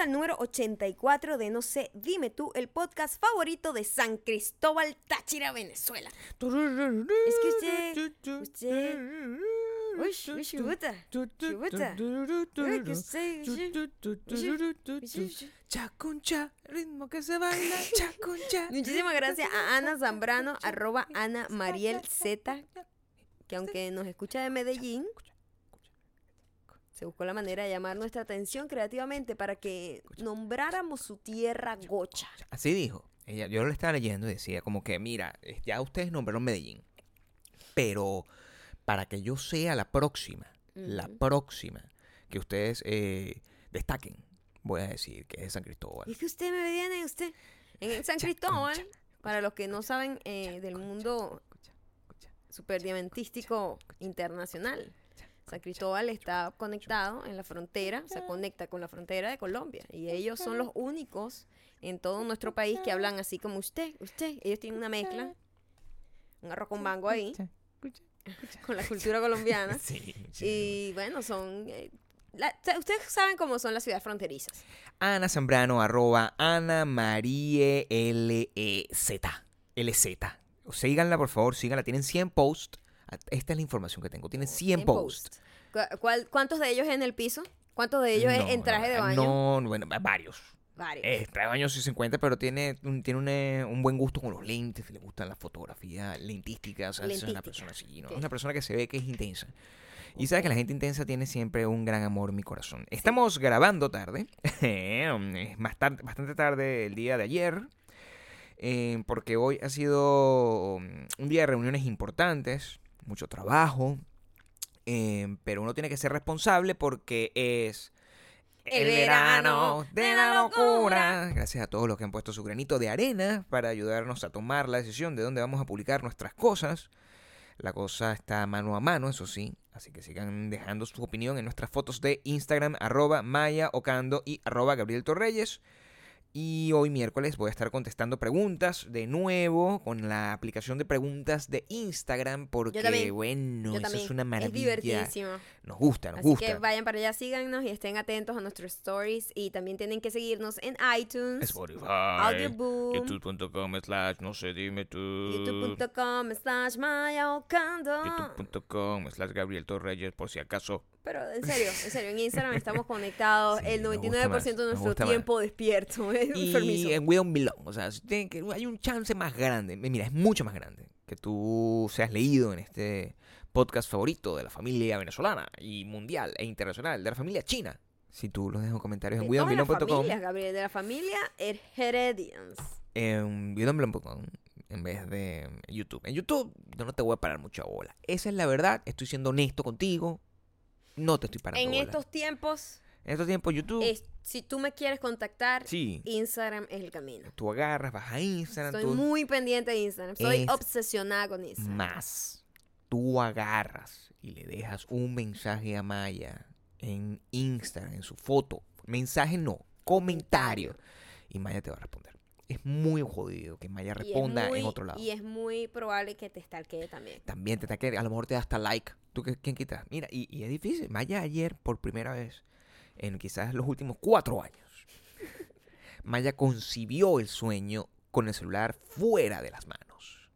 al número 84 de No sé, dime tú, el podcast favorito de San Cristóbal Táchira, Venezuela. Es que usted, usted, uy, uy, chubuta, chubuta. Uy, que usted, Chacuncha, ritmo que se baila, chacuncha. Muchísimas gracias a Ana Zambrano, arroba Ana Mariel Z, que aunque nos escucha de Medellín, se buscó la manera de llamar nuestra atención creativamente para que nombráramos su tierra gocha. Así dijo. Ella, yo lo estaba leyendo y decía como que, mira, ya ustedes nombraron Medellín, pero para que yo sea la próxima, la próxima que ustedes eh, destaquen, voy a decir que es San Cristóbal. Es que usted me viene, usted, en San Cristóbal, para los que no saben eh, del mundo superdiamantístico internacional. San Cristóbal está conectado en la frontera, se conecta con la frontera de Colombia y ellos son los únicos en todo nuestro país que hablan así como usted, usted. Ellos tienen una mezcla, un arroz con mango ahí, con la cultura colombiana. Sí, sí. Y bueno, son... eh, la- ustedes saben cómo son las ciudades fronterizas. Ana Zambrano, arroba Ana Marie L E Z. LZ. Síganla, por favor, síganla. Tienen 100 posts. Esta es la información que tengo. Tienen 100 en posts. post. ¿Cu- cuál- ¿Cuántos de ellos en el piso? ¿Cuántos de ellos No, en traje no, de baño? No, bueno, varios. Varios. Eh, traje de baño sí se encuentra, pero tiene, un, tiene un, eh, un buen gusto con los lentes, le gusta la fotografía lentística, o sea, es una persona así, ¿no? Es una persona que se ve que es intensa. Y sabe que la gente intensa tiene siempre un gran amor en mi corazón. Estamos grabando tarde, es bastante tarde el día de ayer, eh, porque hoy ha sido un día de reuniones importantes, mucho trabajo, eh, pero uno tiene que ser responsable porque es El verano de la locura. Gracias a todos los que han puesto su granito de arena para ayudarnos a tomar la decisión de dónde vamos a publicar nuestras cosas. La cosa está mano a mano, eso sí. Así que sigan dejando su opinión en nuestras fotos de Instagram, arroba Maya Ocando y arroba Gabriel Torreyes. Y hoy miércoles voy a estar contestando preguntas de nuevo con la aplicación de preguntas de Instagram porque, también, bueno, eso es una Es maravilla. divertidísimo. nos gusta, nos Así gusta. que vayan para allá, síganos y estén atentos a nuestros stories. Y también tienen que seguirnos en iTunes, Spotify, Audioboom, youtube.com slash no sé dime tú, youtube.com slash mayaocando. youtube.com slash Gabriel Torreyes por si acaso. Pero en serio, en serio, en Instagram estamos conectados Sí, el me gusta 99% más, de nuestro más. tiempo despierto. Es Y permiso. en We Don't Belong, o sea, si tienen que, hay un chance más grande, mira, es mucho más grande que tú seas leído en este podcast favorito de la familia venezolana y mundial e internacional, de la familia china. Si tú los dejas en comentarios De en familias, Gabriel, de la familia Heredians. en wedombilong.com en vez de YouTube. En YouTube yo no te voy a parar mucha bola. Esa es la verdad, estoy siendo honesto contigo. No te estoy parando En bola. estos tiempos, En estos tiempos YouTube, es- si tú me quieres contactar, sí, Instagram es el camino. tú agarras, vas a Instagram, Estoy tú muy pendiente de Instagram. Soy Es obsesionada con Instagram. más. Tú agarras y le dejas un mensaje a Maya en Instagram, en su foto. Mensaje no, comentario. Y Maya te va a responder. Es muy jodido que Maya responda muy- en otro lado. Y es muy probable que te stalkee también. También te taque, a lo mejor te da hasta like. ¿Tú quién quitas? Mira, y, y es difícil. Maya ayer, por primera vez, en quizás los últimos cuatro años, Maya concibió el sueño con el celular fuera de las manos.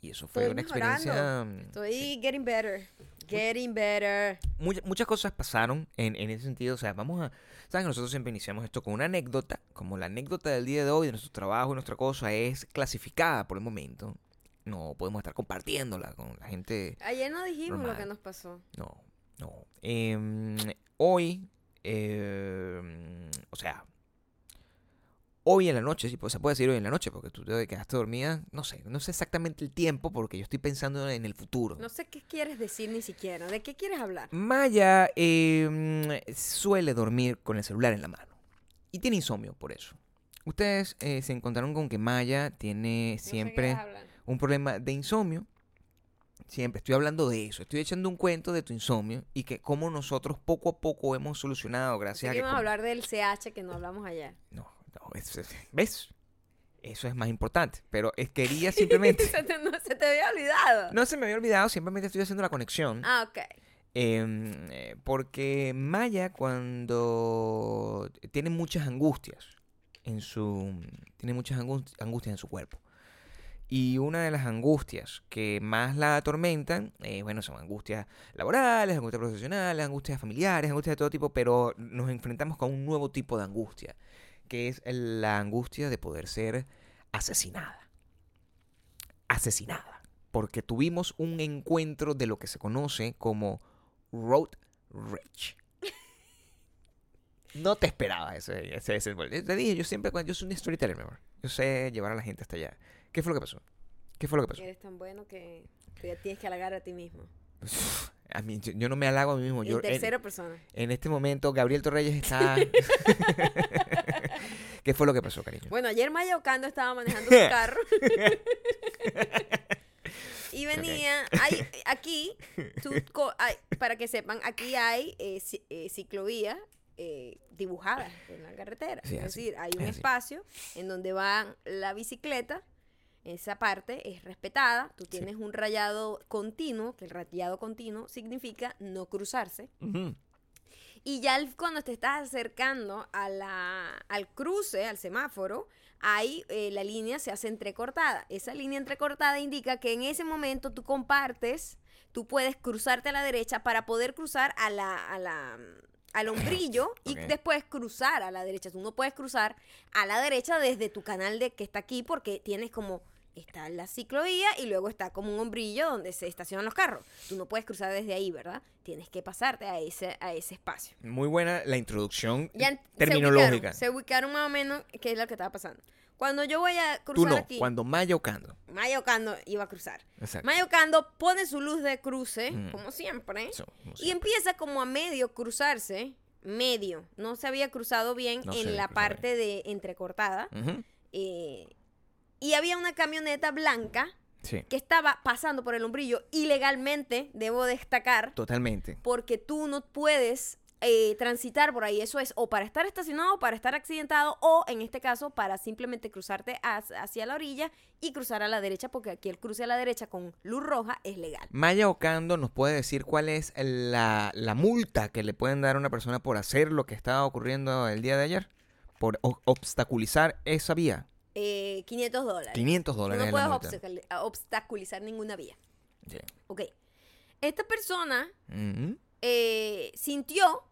Y eso fue Estoy una mejorando. experiencia... mm, Estoy getting better. Getting better. muchas, muchas cosas pasaron en, en ese sentido. O sea, vamos a. Saben que nosotros siempre iniciamos esto con una anécdota. Como la anécdota del día de hoy, de nuestro trabajo y nuestra cosa, es clasificada por el momento. No podemos estar compartiéndola con la gente. Ayer no dijimos lo que nos pasó. No, no. Em, hoy. em, o sea. Hoy en la noche, sí, pues, se puede decir hoy en la noche, porque tú te quedaste dormida. No sé, no sé exactamente el tiempo, porque yo estoy pensando en el futuro. No sé qué quieres decir ni siquiera. ¿De qué quieres hablar? Maya eh, suele dormir con el celular en la mano. Y tiene insomnio por eso. Ustedes eh, se encontraron con que Maya tiene siempre un problema de insomnio. Siempre estoy hablando de eso. Estoy echando un cuento de tu insomnio y que cómo nosotros poco a poco hemos solucionado gracias a que... Vamos a com- hablar del CH que no hablamos ayer. No, no, es- es- ¿ves? Eso es más importante. Pero es, quería simplemente... se, te, no, se te había olvidado. no se me había olvidado, simplemente estoy haciendo la conexión. Ah, ok. Em, eh, porque Maya cuando tiene muchas angustias en su tiene muchas angus- angustias en su cuerpo y una de las angustias que más la atormentan eh, bueno son angustias laborales angustias profesionales angustias familiares angustias de todo tipo pero nos enfrentamos con un nuevo tipo de angustia que es la angustia de poder ser asesinada asesinada porque tuvimos un encuentro de lo que se conoce como road rage. No te esperaba ese, ese desenvolvimiento. Te dije, yo siempre, cuando yo soy un storyteller, mi amor. Yo sé llevar a la gente hasta allá. ¿Qué fue lo que pasó? ¿Qué fue lo que pasó? Eres tan bueno que tú ya tienes que halagar a ti mismo. A mí, yo, yo no me halago a mí mismo. Yo, en en, tercera persona. en este momento, Gabriel Torreyes está... ¿Qué fue lo que pasó, cariño? Bueno, ayer Maya Ocando estaba manejando su carro. y venía, hay, aquí, tú hay- para que sepan, aquí hay eh, eh, ciclovías eh, dibujadas en la carretera. Sí, es así, decir, hay un es espacio en donde va la bicicleta. Esa parte es respetada. Tú tienes un rayado continuo, que el rayado continuo significa no cruzarse. Y ya el- cuando te estás acercando a la, al cruce, al semáforo, ahí eh, la línea se hace entrecortada. Esa línea entrecortada indica que en ese momento tú compartes, tú puedes cruzarte a la derecha para poder cruzar a la, a la, al hombrillo y después cruzar a la derecha. Tú no puedes cruzar a la derecha desde tu canal de que está aquí porque tienes como está la ciclovía y luego está como un hombrillo donde se estacionan los carros. Tú no puedes cruzar desde ahí, ¿verdad? Tienes que pasarte a ese a ese espacio. Muy buena la introducción Ya terminológica. Se ubicaron, se ubicaron más o menos qué es lo que estaba pasando. Cuando yo voy a cruzar Tú no, aquí, cuando Maya Ocando. Maya Ocando iba a cruzar. Exacto. Maya Ocando pone su luz de cruce, Mm. como siempre, Eso, no sé. y empieza como a medio cruzarse, medio. No se había cruzado bien No en la parte de entrecortada. Ujú. eh, y había una camioneta blanca Sí, que estaba pasando por el hombrillo ilegalmente, debo destacar, totalmente. porque tú no puedes eh, transitar por ahí. Eso es o para estar estacionado, para estar accidentado, o en este caso para simplemente cruzarte hac- hacia la orilla y cruzar a la derecha, porque aquí el cruce a la derecha con luz roja es legal. Maya Ocando nos puede decir cuál es la, la multa que le pueden dar a una persona por hacer lo que estaba ocurriendo el día de ayer, por obstaculizar esa vía. Eh, 500 dólares. 500 Tú dólares no es la puedes multa. obstaculi- a- obstaculizar ninguna vía. Sí. Ok. Esta persona eh, sintió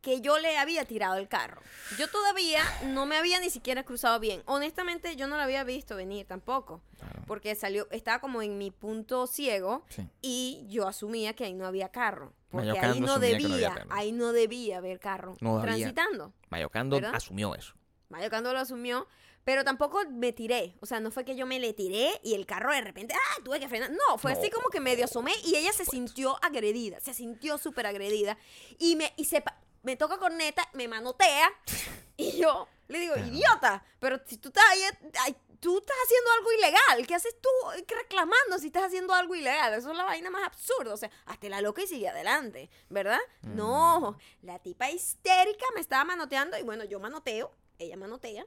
que yo le había tirado el carro. Yo todavía no me había ni siquiera cruzado bien. Honestamente, yo no lo había visto venir tampoco. Claro. Porque salió, estaba como en mi punto ciego Sí. y yo asumía que ahí no había carro. Porque Mayocando ahí no debía, ahí no debía haber carro No transitando. Maya Ocando ¿Verdad? asumió eso. Mayocando lo asumió, pero tampoco me tiré. O sea, no fue que yo me le tiré y el carro de repente, ah, tuve que frenar. No, fue así como que medio asomé y ella se sintió agredida, se sintió súper agredida. Y me, y se, me toca corneta, me manotea y yo le digo, idiota, pero si tú estás ahí, ay, tú estás haciendo algo ilegal, ¿qué haces tú reclamando si estás haciendo algo ilegal? Eso es la vaina más absurda, o sea, hazte la loca y sigue adelante, ¿verdad? No, la tipa histérica me estaba manoteando y bueno, yo manoteo, ella manotea,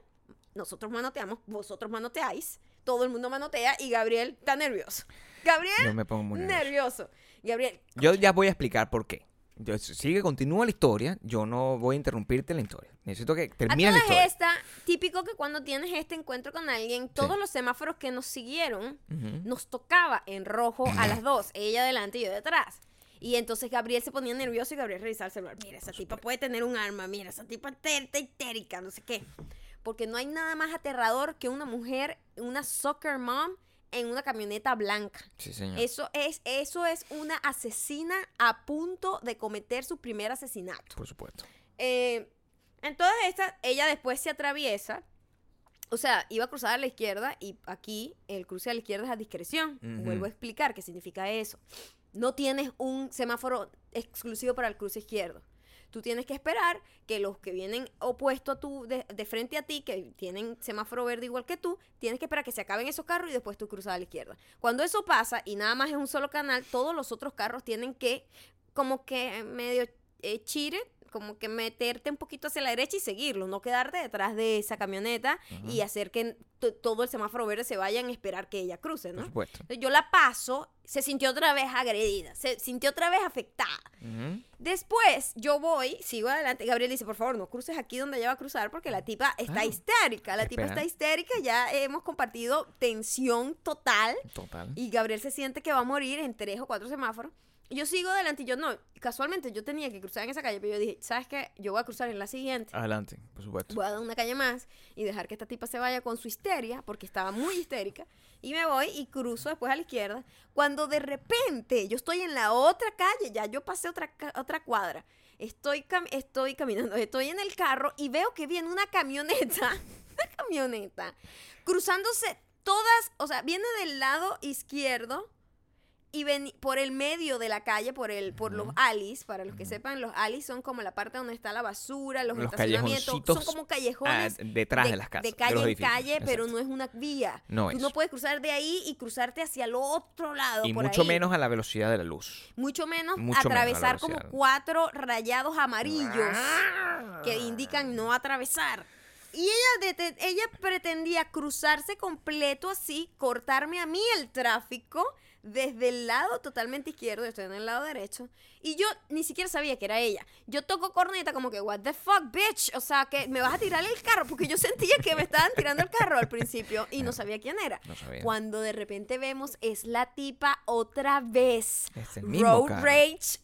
nosotros manoteamos, vosotros manoteáis, todo el mundo manotea y Gabriel está nervioso. Gabriel, Yo me pongo muy nervioso. nervioso. Gabriel, Yo ya voy a explicar por qué. Yo, sigue, continúa la historia. Yo no voy a interrumpirte la historia. Necesito que termine la historia. estas, típico que cuando tienes este encuentro con alguien, todos los semáforos que nos siguieron, nos tocaba en rojo a las dos, ella adelante y yo detrás. Y entonces Gabriel se ponía nervioso y Gabriel revisaba el celular. Mira, esa tipa puede tener un arma, mira, esa tipa está histérica, no sé qué. Porque no hay nada más aterrador que una mujer, una soccer mom, en una camioneta blanca. Sí, señor. Eso es, eso es una asesina a punto de cometer su primer asesinato. Por supuesto. Eh, en todas estas, ella después se atraviesa. O sea, iba a cruzar a la izquierda y aquí el cruce a la izquierda es a discreción. Vuelvo a explicar qué significa eso. No tienes un semáforo exclusivo para el cruce izquierdo. Tú tienes que esperar que los que vienen opuesto a tú, de, frente a ti, que tienen semáforo verde igual que tú, tienes que esperar que se acaben esos carros y después tú cruzas a la izquierda. Cuando eso pasa y nada más es un solo canal, todos los otros carros tienen que como que medio eh, como que meterte un poquito hacia la derecha y seguirlo, no quedarte detrás de esa camioneta y hacer que todo el semáforo verde se vayan a esperar que ella cruce, Por ¿no? supuesto. Entonces, Yo la paso, se sintió otra vez agredida, se sintió otra vez afectada. Después yo voy, sigo adelante. Gabriel dice, por favor, no cruces aquí donde ella va a cruzar porque la tipa está Ah, histérica. La tipa está histérica, ya hemos compartido tensión total. Total. Y Gabriel se siente que va a morir en tres o cuatro semáforos. Yo sigo adelante y yo no. Casualmente yo tenía que cruzar en esa calle, pero yo dije, ¿sabes qué? Yo voy a cruzar en la siguiente. Adelante, por supuesto. Voy a dar una calle más y dejar que esta tipa se vaya con su histeria, porque estaba muy histérica. Y me voy y cruzo después a la izquierda. Cuando de repente yo estoy en la otra calle, ya yo pasé otra, otra cuadra. Estoy, cam- estoy caminando, estoy en el carro y veo que viene una camioneta, una camioneta, cruzándose todas, o sea, viene del lado izquierdo y ven por el medio de la calle, por el, por los alis, para los que sepan, los alis son como la parte donde está la basura, los, Los estacionamientos, son como Ah, callejones detrás de, las casas. de calle en calle, pero no es una vía. No Tú es. no puedes cruzar de ahí y cruzarte hacia el otro lado. Y por mucho ahí. menos a la velocidad de la luz. Mucho menos mucho atravesar como cuatro rayados amarillos que indican no atravesar. Y ella, ella pretendía cruzarse completo así, cortarme a mí el tráfico desde el lado totalmente izquierdo, yo estoy en el lado derecho, y yo ni siquiera sabía que era ella. Yo toco corneta como que, what the fuck, bitch, o sea, que me vas a tirar el carro, porque yo sentía que me estaban tirando el carro al principio y no sabía quién era. No sabía. Cuando de repente vemos es la tipa otra vez. Es el mismo Road rage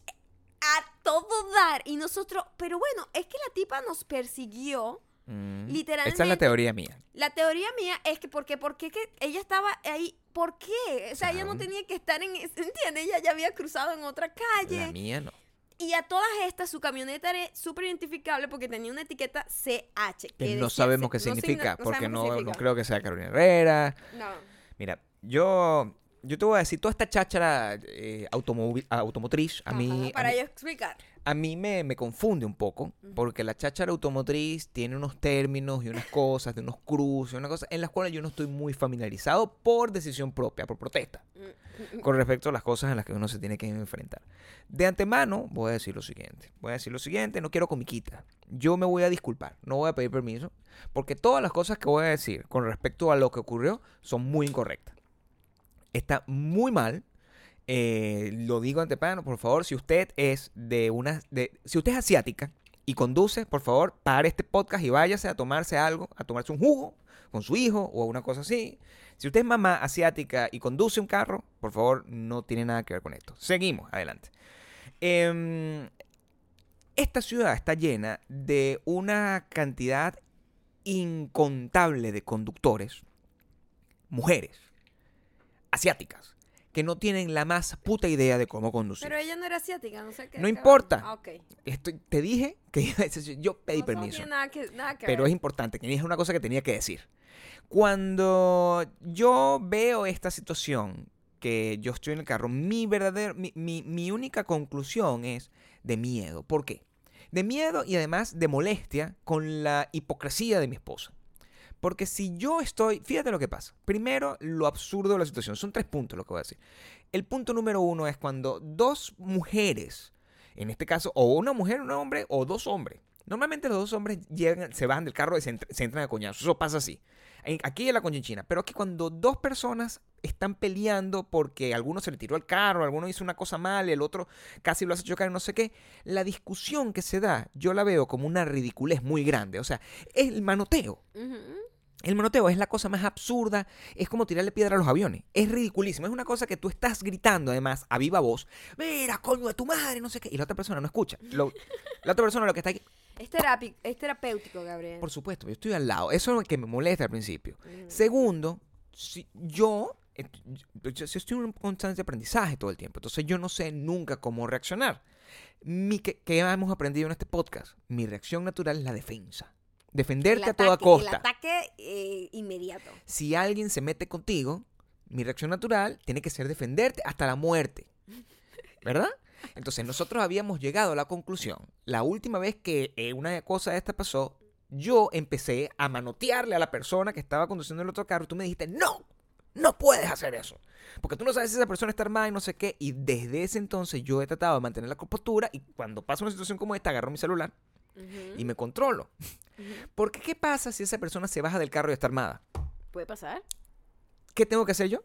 a todo dar. Y nosotros, pero bueno, es que la tipa nos persiguió. Mm. Literalmente. Esa es la teoría mía. La teoría mía es que, ¿por qué? ¿Por qué que ella estaba ahí? ¿Por qué? O sea, ella no tenía que estar en, ¿entiendes? Ella ya había cruzado en otra calle. La mía no. Y a todas estas, su camioneta era súper identificable porque tenía una etiqueta CH. Que no sabemos qué significa, no porque no, no creo que sea Carolina Herrera. No. Mira, yo, yo te voy a decir, toda esta cháchara eh, automotriz, a mí, Ajá, a para mí, yo explicar. a mí me, me confunde un poco, porque la cháchara automotriz tiene unos términos y unas cosas, de unos cruces, unas cosas en las cuales yo no estoy muy familiarizado por decisión propia, por protesta, con respecto a las cosas en las que uno se tiene que enfrentar. De antemano, voy a decir lo siguiente. Voy a decir lo siguiente, no quiero comiquita. Yo me voy a disculpar, no voy a pedir permiso, porque todas las cosas que voy a decir con respecto a lo que ocurrió son muy incorrectas. Está muy mal. eh, lo digo antepano, por favor, si usted es de una, de, si usted es asiática y conduce, por favor, pare este podcast y váyase a tomarse algo, a tomarse un jugo con su hijo o una cosa así. Si usted es mamá asiática y conduce un carro, por favor, no tiene nada que ver con esto. Seguimos, adelante. Em, esta ciudad está llena de una cantidad incontable de conductores, mujeres, asiáticas, que no tienen la más puta idea de cómo conducir. Pero ella no era asiática, no sé qué. No importa. Ah. Estoy- te dije que yo pedí No, no permiso. tiene nada que, nada que Pero ver. es importante, que es una cosa que tenía que decir. Cuando yo veo esta situación, que yo estoy en el carro, mi verdadero, mi, mi- mi única conclusión es de miedo. ¿Por qué? De miedo y además de molestia con la hipocresía de mi esposa. Porque si yo estoy, fíjate lo que pasa. Primero, lo absurdo de la situación. Son tres puntos lo que voy a decir. El punto número uno es cuando dos mujeres, en este caso, o una mujer, un hombre, o dos hombres. Normalmente los dos hombres llegan, se bajan del carro y se, entr- se entran a coñazo. Eso pasa así. Aquí en la conchinchina. Pero aquí cuando dos personas están peleando porque alguno se le tiró el carro, alguno hizo una cosa mal, el otro casi lo hace chocar y no sé qué, la discusión que se da, yo la veo como una ridiculez muy grande. O sea, es el manoteo. Ujú. El manoteo es la cosa más absurda, es como tirarle piedra a los aviones. Es ridiculísimo, es una cosa que tú estás gritando además a viva voz, mira, coño de tu madre, no sé qué, y la otra persona no escucha. Lo- la otra persona lo que está aquí, Es, terapi- es terapéutico, Gabriel. por supuesto, yo estoy al lado, eso es lo que me molesta al principio. Ujú. Segundo, si yo, eh, yo, yo estoy en un constante aprendizaje todo el tiempo, entonces yo no sé nunca cómo reaccionar. Mi, que, que hemos aprendido en este podcast, mi reacción natural es la defensa. Defenderte El a toda ataque- costa. El ataque eh, inmediato. si alguien se mete contigo, mi reacción natural tiene que ser defenderte hasta la muerte. ¿Verdad? Entonces nosotros habíamos llegado a la conclusión, la última vez que eh, una cosa de esta pasó, yo empecé a manotearle a la persona que estaba conduciendo el otro carro, tú me dijiste, no, No puedes hacer eso. Porque tú no sabes si esa persona está armada y no sé qué. Y desde ese entonces yo he tratado de mantener la compostura y cuando pasa una situación como esta, agarro mi celular Ujú, y me controlo. ujú. Porque ¿qué pasa si esa persona se baja del carro y está armada? Puede pasar. ¿Qué tengo que hacer yo?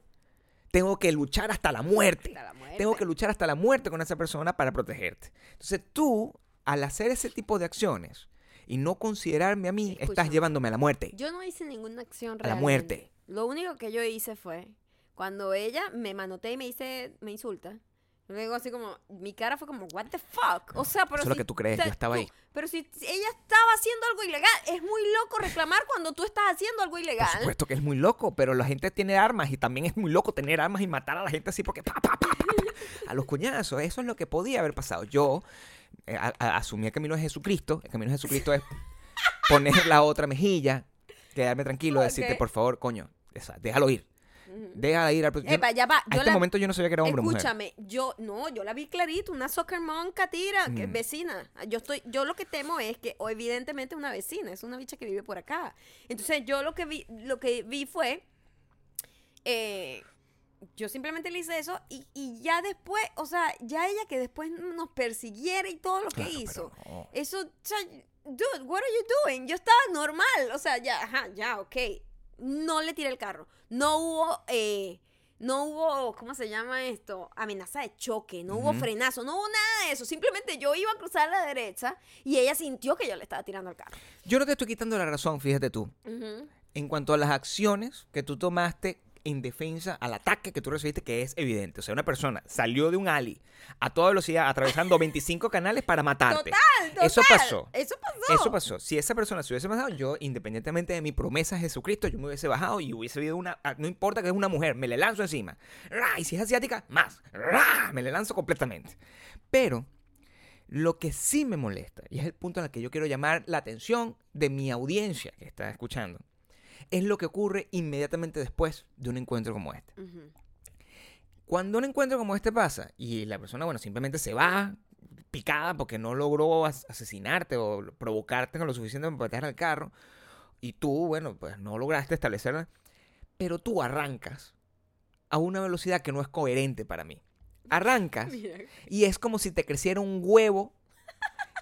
Tengo que luchar hasta la muerte. Hasta la muerte. Tengo que luchar hasta la muerte con esa persona para protegerte. Entonces tú, al hacer ese tipo de acciones y no considerarme a mí, estás Escúchame. llevándome a la muerte. Yo no hice ninguna acción A la muerte. Lo único que yo hice fue cuando ella me manotea y me dice, me insulta. Luego así como, mi cara fue como, what the fuck. O sea, pero Eso es lo que tú crees, yo estaba tú- ahí. Pero si ella estaba haciendo algo ilegal, es muy loco reclamar cuando tú estás haciendo algo Por ilegal. supuesto que es muy loco, pero la gente tiene armas y también es muy loco tener armas y matar a la gente así porque pa, pa, pa, a los coñazos. Eso es lo que podía haber pasado. Yo eh, a- a- asumí el camino de Jesucristo. El camino de Jesucristo es poner la otra mejilla, quedarme tranquilo, decirte, Ok. por favor, coño, déjalo ir. Ujú. Déjala ir. al- Epa, ya va. a Yo este la- momento yo no sabía que era hombre o mujer. Escúchame, yo no, yo la vi clarito, una soccer mom catira, que es Mm. vecina. Yo estoy, yo lo que temo es que o evidentemente una vecina, es una bicha que vive por acá. Entonces yo lo que vi, lo que vi fue, eh, yo simplemente le hice eso y, y ya después, o sea, ya ella que después nos persiguiera y todo lo que Claro, hizo. no. Eso, o sea, dude, what are you doing? Yo estaba normal, o sea, ya, ajá, ya, ok. No le tiré el carro. No hubo, eh, no hubo, ¿cómo se llama esto? Amenaza de choque, no hubo frenazo, no hubo nada de eso. Simplemente yo iba a cruzar a la derecha y ella sintió que yo le estaba tirando el carro. Yo no te estoy quitando la razón, fíjate tú. En cuanto a las acciones que tú tomaste en defensa al ataque que tú recibiste, que es evidente. O sea, una persona salió de un ali a toda velocidad, atravesando 25 canales para matarte. Total, Eso total. pasó. Eso pasó. Eso pasó. Si esa persona se hubiese bajado, yo, independientemente de mi promesa a Jesucristo, yo me hubiese bajado y hubiese habido una. ah, No importa que es una mujer, me le lanzo encima. Y si es asiática, más. Me le lanzo completamente. Pero lo que sí me molesta, y es el punto en el que yo quiero llamar la atención de mi audiencia que está escuchando, es lo que ocurre inmediatamente después de un encuentro como este. Cuando un encuentro como este pasa y la persona, bueno, simplemente se va picada porque no logró as- asesinarte o provocarte con lo suficiente para patear al carro y tú, bueno, pues no lograste establecerla, pero tú arrancas a una velocidad que no es coherente para mí. Arrancas Mira. y es como si te creciera un huevo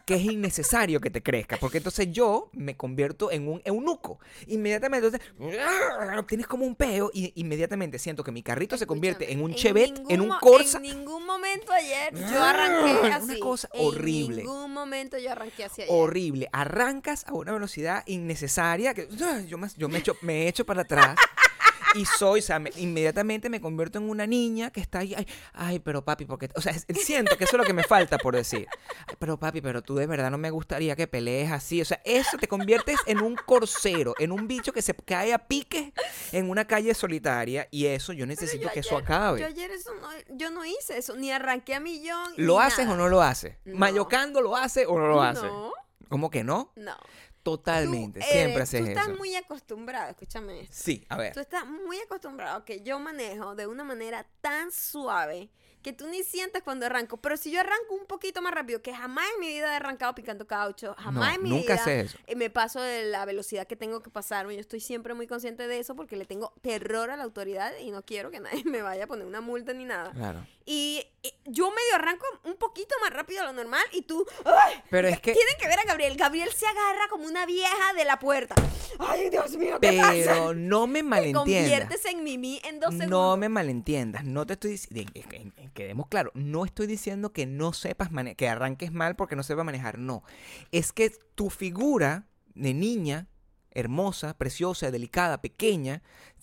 que es innecesario que te crezca, porque entonces yo me convierto en un eunuco. Inmediatamente, entonces, tienes como un peo y inmediatamente siento que mi carrito se convierte en un Chevette, ningún en un Corsa. En ningún momento ayer yo arranqué Una así. cosa En horrible. ningún momento yo arranqué así ayer. Horrible. Arrancas a una velocidad innecesaria que yo me, yo me echo, me echo para atrás. Y soy, o sea, me- inmediatamente me convierto en una niña que está ahí, ay, ay, pero papi, porque, o sea, siento que eso es lo que me falta por decir. Ay, pero papi, pero tú de verdad no me gustaría que pelees así. O sea, eso te conviertes en un corsero, en un bicho que se cae a pique en una calle solitaria y eso yo necesito yo que eso acabe. Yo ayer eso no, yo no hice eso, ni arranqué a millón. ¿Lo haces nada. o no lo haces? No. ¿Mayocando lo hace o no lo hace? No, ¿Cómo que no? no. Totalmente, Tú siempre eres- haces Tú estás eso. muy acostumbrado, escúchame esto. Sí, a ver. Tú estás muy acostumbrado que yo manejo de una manera tan suave que tú ni sientes cuando arranco. Pero si yo arranco un poquito más rápido, que jamás en mi vida he arrancado picando caucho, jamás No, en mi nunca vida eso. eh, me paso de la velocidad que tengo que pasarme. Yo estoy siempre muy consciente de eso porque le tengo terror a la autoridad y no quiero que nadie me vaya a poner una multa ni nada. Claro. Y, y yo medio arranco un poquito más rápido de lo normal y tú... ¡ay! Pero es que Tienen que ver a Gabriel. Gabriel se agarra como una vieja de la puerta. ¡Ay, Dios mío! ¿Qué pasa? Pero no me Te malentiendas. conviertes en Mimi en dos segundos. No me malentiendas. No te estoy diciendo. Quedemos claros. No estoy diciendo que no sepas. Que arranques mal porque no sepas manejar. No. Es que tu figura de niña, hermosa, preciosa, delicada, pequeña,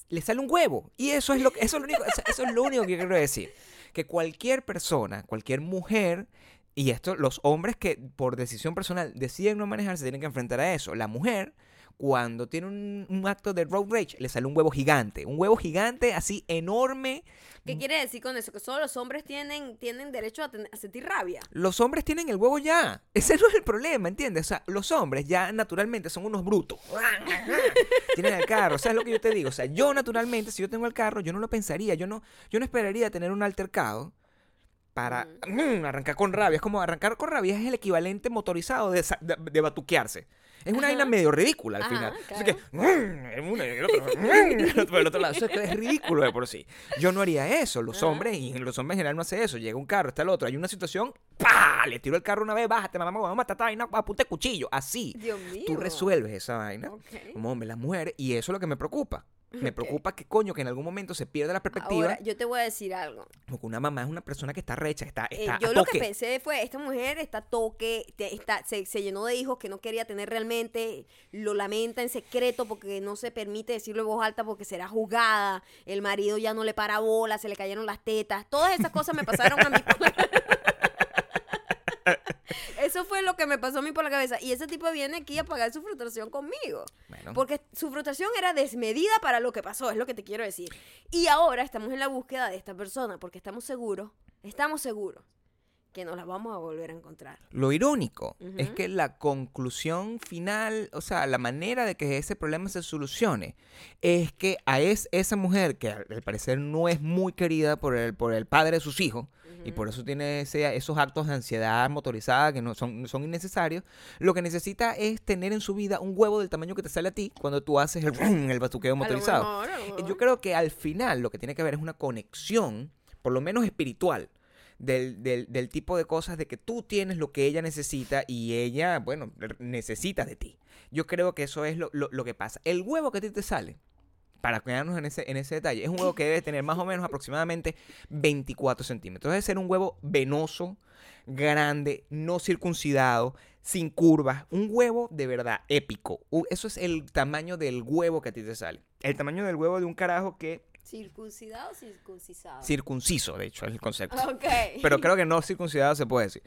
le sale un huevo. Y eso es lo, eso es lo, único, eso- es lo único que quiero decir. Que cualquier persona, cualquier mujer. Y esto, los hombres que por decisión personal deciden no manejar se tienen que enfrentar a eso. La mujer, cuando tiene un, un acto de road rage, le sale un huevo gigante. Un huevo gigante así enorme. ¿Qué quiere decir con eso? Que solo los hombres tienen, tienen derecho a, ten- a sentir rabia. Los hombres tienen el huevo ya. Ese no es el problema, ¿entiendes? O sea, los hombres ya naturalmente son unos brutos. tienen el carro. O sea, es lo que yo te digo. O sea, yo naturalmente, si yo tengo el carro, yo no lo pensaría. Yo no, yo no esperaría tener un altercado para mm, arrancar con rabia. Es como arrancar con rabia es el equivalente motorizado de, sa- de, de batuquearse. Es una vaina medio ridícula al Ajá, final. Así claro. que, mm, uno y el otro, mm, por el otro lado. Eso es, es ridículo de por sí. Yo no haría eso. Los Ajá. hombres, y los hombres en general no hacen eso. Llega un carro, está el otro. Hay una situación, ¡pa! Le tiro el carro una vez, bájate, mamá, vamos a matar vaina, apunte cuchillo. Así. Dios mío. Tú resuelves esa vaina Ok. como hombre, las mujeres, y eso es lo que me preocupa. Me preocupa que coño, que en algún momento se pierda la perspectiva. Ahora, yo te voy a decir algo. Porque una mamá es una persona que está recha, está, Eh, está yo a lo que pensé fue, esta mujer está toque, está, se, se llenó de hijos que no quería tener realmente, lo lamenta en secreto porque no se permite decirlo en voz alta porque será juzgada, el marido ya no le para bola, se le cayeron las tetas, todas esas cosas me pasaron a mí. Eso fue lo que me pasó a mí por la cabeza. Y ese tipo viene aquí a pagar su frustración conmigo. Bueno, Porque su frustración era desmedida para lo que pasó, es lo que te quiero decir. Y ahora estamos en la búsqueda de esta persona porque estamos seguros, estamos seguros que nos la vamos a volver a encontrar. lo irónico es que la conclusión final, o sea, la manera de que ese problema se solucione, es que a es, esa mujer, que al parecer no es muy querida por el, por el padre de sus hijos, y por eso tiene ese- esos actos de ansiedad motorizada que no son, son innecesarios, lo que necesita es tener en su vida un huevo del tamaño que te sale a ti cuando tú haces el, el batuqueo motorizado. mejor. Yo creo que al final lo que tiene que ver es una conexión, por lo menos espiritual, del, del- tipo de cosas de que tú tienes lo que ella necesita y ella, bueno, necesita de ti. Yo creo que eso es lo, lo- que pasa. El huevo que a ti te sale, para quedarnos en ese, en ese detalle, es un huevo que debe tener más o menos aproximadamente 24 centímetros. Debe ser un huevo venoso, grande, no circuncidado, sin curvas. Un huevo de verdad épico. Eso es el tamaño del huevo que a ti te sale. El tamaño del huevo de un carajo que ¿Circuncidado o circuncisado? circunciso, de hecho, es el concepto. Ok. Pero creo que no circuncidado se puede decir.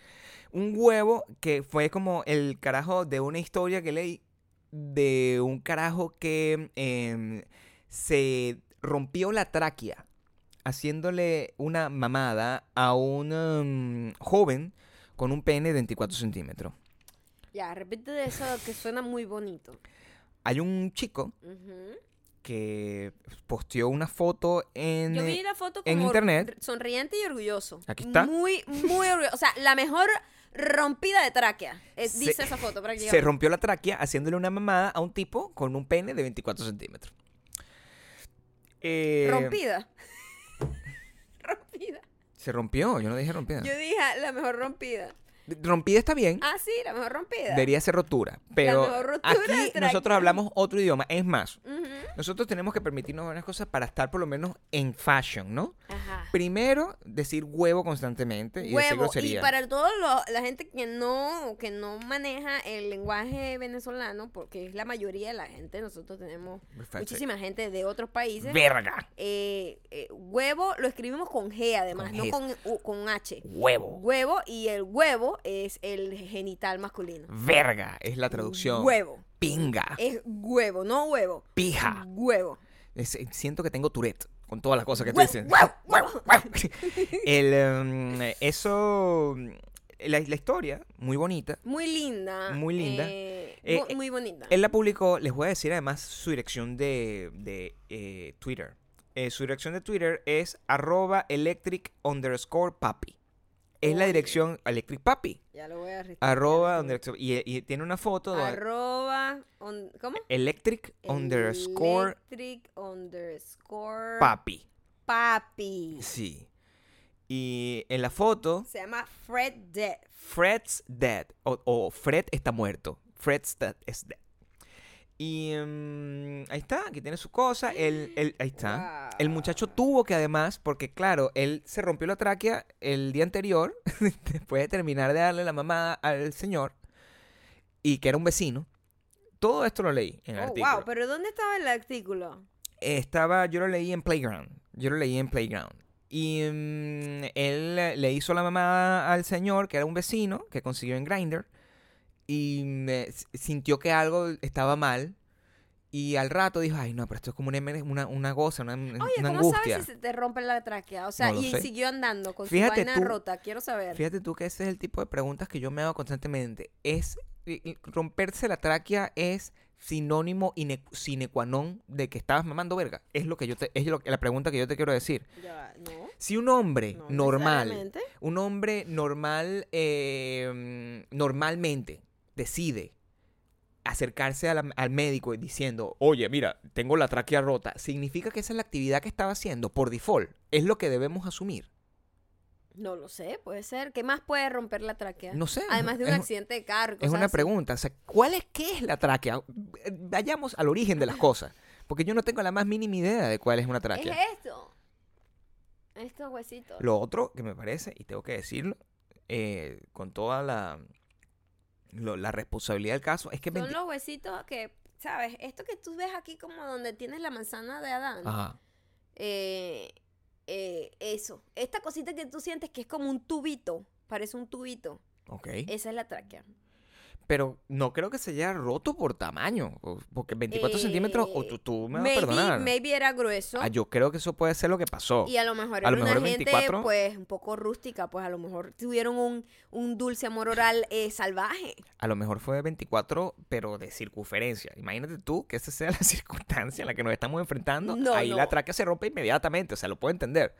Un huevo que fue como el carajo de una historia que leí de un carajo que em, se rompió la tráquea haciéndole una mamada a un em, joven con un pene de 24 centímetros. Ya, repite de eso que suena muy bonito. Hay un chico. Que posteó una foto en... Yo vi la foto en como internet. sonriente y orgulloso. Aquí está. Muy, muy orgulloso. O sea, la mejor rompida de tráquea. Es- Se- dice esa foto Se rompió la tráquea haciéndole una mamada a un tipo con un pene de 24 centímetros. Eh, Rompida. rompida. Se rompió, yo no dije rompida. Yo dije la mejor rompida. Rompida está bien, Ah, sí, la mejor rompida. debería ser rotura. Pero mejor rotura aquí nosotros hablamos otro idioma. Es más, nosotros tenemos que permitirnos varias cosas para estar por lo menos en fashion, ¿no? Ajá. Primero, decir huevo constantemente y decir Huevo. Y grosería. para toda la gente que no, que no maneja el lenguaje venezolano, porque es la mayoría de la gente, nosotros tenemos Perfecto. muchísima gente de otros países. Verga. eh, eh, huevo lo escribimos con G además, Con no Gs. con, con H. Huevo. Huevo y el huevo es el genital masculino. Verga es la traducción. Huevo. Pinga. Es huevo, no huevo. Pija. Huevo. Es- siento que tengo Tourette con todas las cosas que tú Huevo, dices. huevo, huevo. El, em, eso, la, la historia, muy bonita. Muy linda. Muy linda. eh, Eh, muy bonita. Él la publicó, les voy a decir además su dirección de, de, eh, Twitter. Eh, su dirección de Twitter es arroba electric underscore papi. Es la dirección electric papi. ya lo voy a restringir. Arroba underscore- y, y tiene una foto de Arroba. on- ¿Cómo? electric underscore Electric underscore. papi. Papi. Sí. Y en la foto, Se llama Fred Dead. Fred's dead. O, o Fred está muerto. Fred's dead. Y mm, ahí está, aquí tiene su cosa. El, el- ahí está. El muchacho tuvo que además, porque claro, él se rompió la tráquea el día anterior, después de terminar de darle la mamada al señor, y que era un vecino. Todo esto lo leí en el Oh, artículo. wow, pero ¿dónde estaba el artículo? Estaba, yo lo leí en Playground. Yo lo leí en Playground. Y mm, él le hizo la mamada al señor, que era un vecino, que consiguió en Grindr. Y sintió que algo estaba mal. Y al rato dijo, ay, no, pero esto es como una, una, una goza, una, Oye, una ¿cómo angustia. sabes si se te rompe la tráquea? O sea, No y sé. siguió andando con Fíjate su vaina tú- rota. Quiero saber. Fíjate tú que ese es el tipo de preguntas que yo me hago constantemente. Es romperse la tráquea es sinónimo ine- sine qua non de que estabas mamando verga? Es lo que yo te, es lo- la pregunta que yo te quiero decir. Ya va, no. Si un hombre no normal, un hombre normal, eh, mm, normalmente decide acercarse la- al médico y diciendo, oye, mira, tengo la tráquea rota, significa que esa es la actividad que estaba haciendo por default. Es lo que debemos asumir. No lo sé, puede ser. ¿Qué más puede romper la tráquea? No sé. Además de un es- accidente de carro. Es una así. pregunta. O sea, ¿cuál es, ¿qué es la tráquea? Eh, Vayamos al origen de las cosas. Porque yo no tengo la más mínima idea de cuál es una tráquea. Es esto. Estos huesitos. Lo otro que me parece, y tengo que decirlo, eh, con toda la, lo- la responsabilidad del caso, es que... Son 20 los huesitos que, ¿sabes? Esto que tú ves aquí como donde tienes la manzana de Adán. Ajá. Eh, eh, eso. Esta cosita que tú sientes que es como un tubito. Parece un tubito. Ok. Esa es la tráquea. Pero no creo que se haya roto por tamaño. Porque 24 Eh, centímetros, o tú, tú me vas a perdonar. maybe era grueso. Ah, yo creo que eso puede ser lo que pasó. Y a lo mejor A era lo una gente, 24. pues, un poco rústica. Pues a lo mejor tuvieron un, un dulce amor oral eh, salvaje. A lo mejor fue de 24, pero de circunferencia. Imagínate tú que esa sea la circunstancia en la que nos estamos enfrentando. No, Ahí la tráquea se rompe inmediatamente, o sea, lo puedo entender.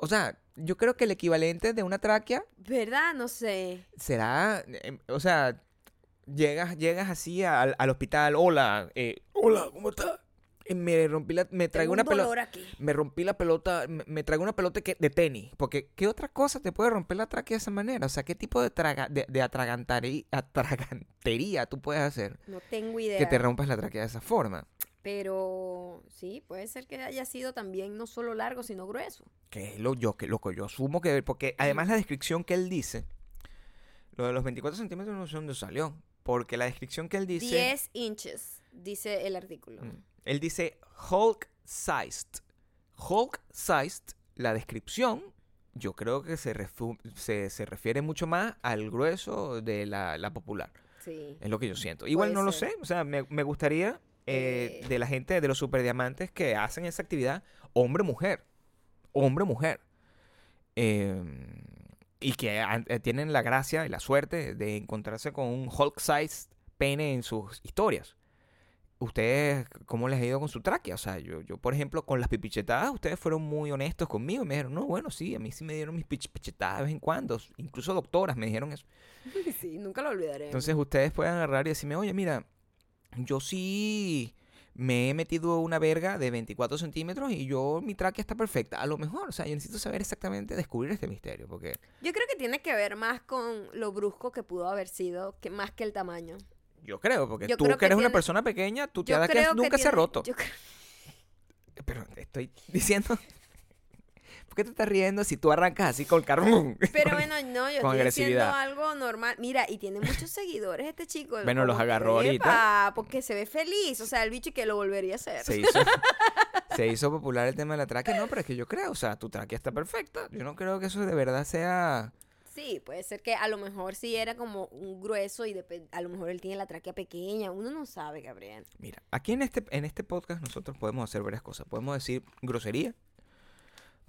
O sea, yo creo que el equivalente de una tráquea ¿Verdad? No sé. será, em, o sea, llegas, llegas así al, al hospital, hola, eh, hola, ¿cómo estás? Eh, Me rompí la, me traigo una un pelota, aquí. me rompí la pelota, me, me traigo una pelota que, de tenis, porque ¿qué otra cosa te puede romper la tráquea de esa manera? O sea, ¿qué tipo de, traga, de, de atragantarí- atragantería tú puedes hacer No tengo idea. que te rompas la tráquea de esa forma? Pero sí, puede ser que haya sido también no solo largo, sino grueso. Que es lo, yo, que, lo que yo asumo que, porque además la descripción que él dice, lo de los 24 centímetros no sé dónde salió, porque la descripción que él dice... 10 inches, dice el artículo. Mm. Él dice Hulk sized. Hulk sized, la descripción, yo creo que se, se, se refiere mucho más al grueso de la, la popular. Sí. Es lo que yo siento. Igual Puede no lo sé. O sea, me, me gustaría eh, de la gente, de los superdiamantes que hacen esa actividad, hombre-mujer. Hombre-mujer. Eh, y que eh, tienen la gracia y la suerte de encontrarse con un Hulk-sized pene en sus historias. ¿Ustedes cómo les ha ido con su tráquea? O sea, yo, yo, por ejemplo, con las pipichetadas, ustedes fueron muy honestos conmigo. Me dijeron, no, bueno, sí, a mí sí me dieron mis pich- pichetadas de vez en cuando. Incluso doctoras me dijeron eso. sí, nunca lo olvidaré. Entonces ustedes pueden agarrar y decirme, oye, mira, yo sí me he metido una verga de 24 centímetros y yo, mi tráquea está perfecta. A lo mejor, o sea, yo necesito saber exactamente, descubrir este misterio, porque Yo creo que tiene que ver más con lo brusco que pudo haber sido, que más que el tamaño. yo creo, porque Yo tú creo que eres una persona pequeña, que creo nunca se ha roto. yo creo- Pero estoy diciendo, ¿por qué te estás riendo si tú arrancas así con el carro? Pero bueno, no, yo con estoy diciendo agresividad. algo normal. Mira, y tiene muchos seguidores este chico. Bueno, los agarró ahorita. Porque se ve feliz. O sea, el bicho y que lo volvería a hacer. se hizo, se hizo popular el tema de la tráquea. No, pero es que yo creo, o sea, tu tráquea está perfecta. Yo no creo que eso de verdad sea... Sí, puede ser que a lo mejor sí era como un grueso y a lo mejor él tiene la tráquea pequeña. Uno no sabe, Gabriel. Mira, aquí en este, en este podcast nosotros podemos hacer varias cosas. Podemos decir grosería,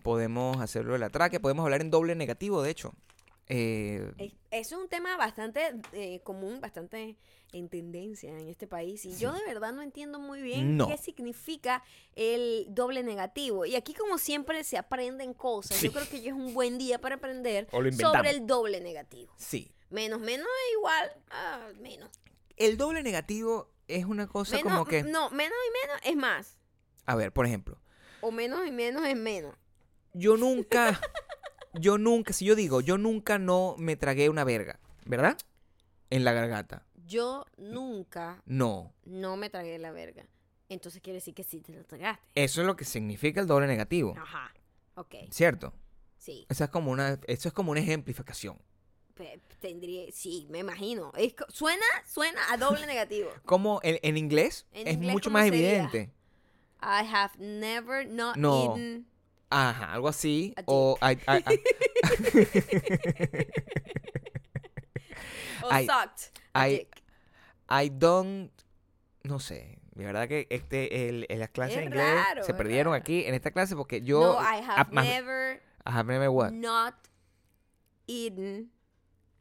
podemos hacerlo de la tráquea, podemos hablar en doble negativo, de hecho. Eh, Es- Eso es un tema bastante eh, común, bastante en tendencia en este país. Y yo de verdad no entiendo muy bien No. qué significa el doble negativo. Y aquí como siempre se aprenden cosas. Sí. Yo creo que hoy es un buen día para aprender sobre el doble negativo. sí, Menos, menos es igual a menos. el doble negativo es una cosa menos como que... No, menos y menos es más. A ver, por ejemplo, O menos y menos es menos. Yo nunca, yo nunca, si yo digo, yo nunca no me tragué una verga, ¿verdad? En la garganta. Yo nunca No. no me tragué la verga. Entonces quiere decir que sí te la tragaste. Eso es lo que significa el doble negativo, Ajá. Ok, ¿cierto? sí. Esa es como una, eso es como una ejemplificación. Pe- Tendría, sí, me imagino. Es co- suena, suena a doble negativo. Como en, en inglés En es inglés, mucho ¿cómo más sería? evidente. I have never not No. eaten. Ajá, algo así. A O I, I- O I- sucked. a I- don't. No sé. De verdad que este, el, en las clases de inglés raro, se perdieron raro. aquí en esta clase porque yo. no, I have más- never I have never what? not eaten.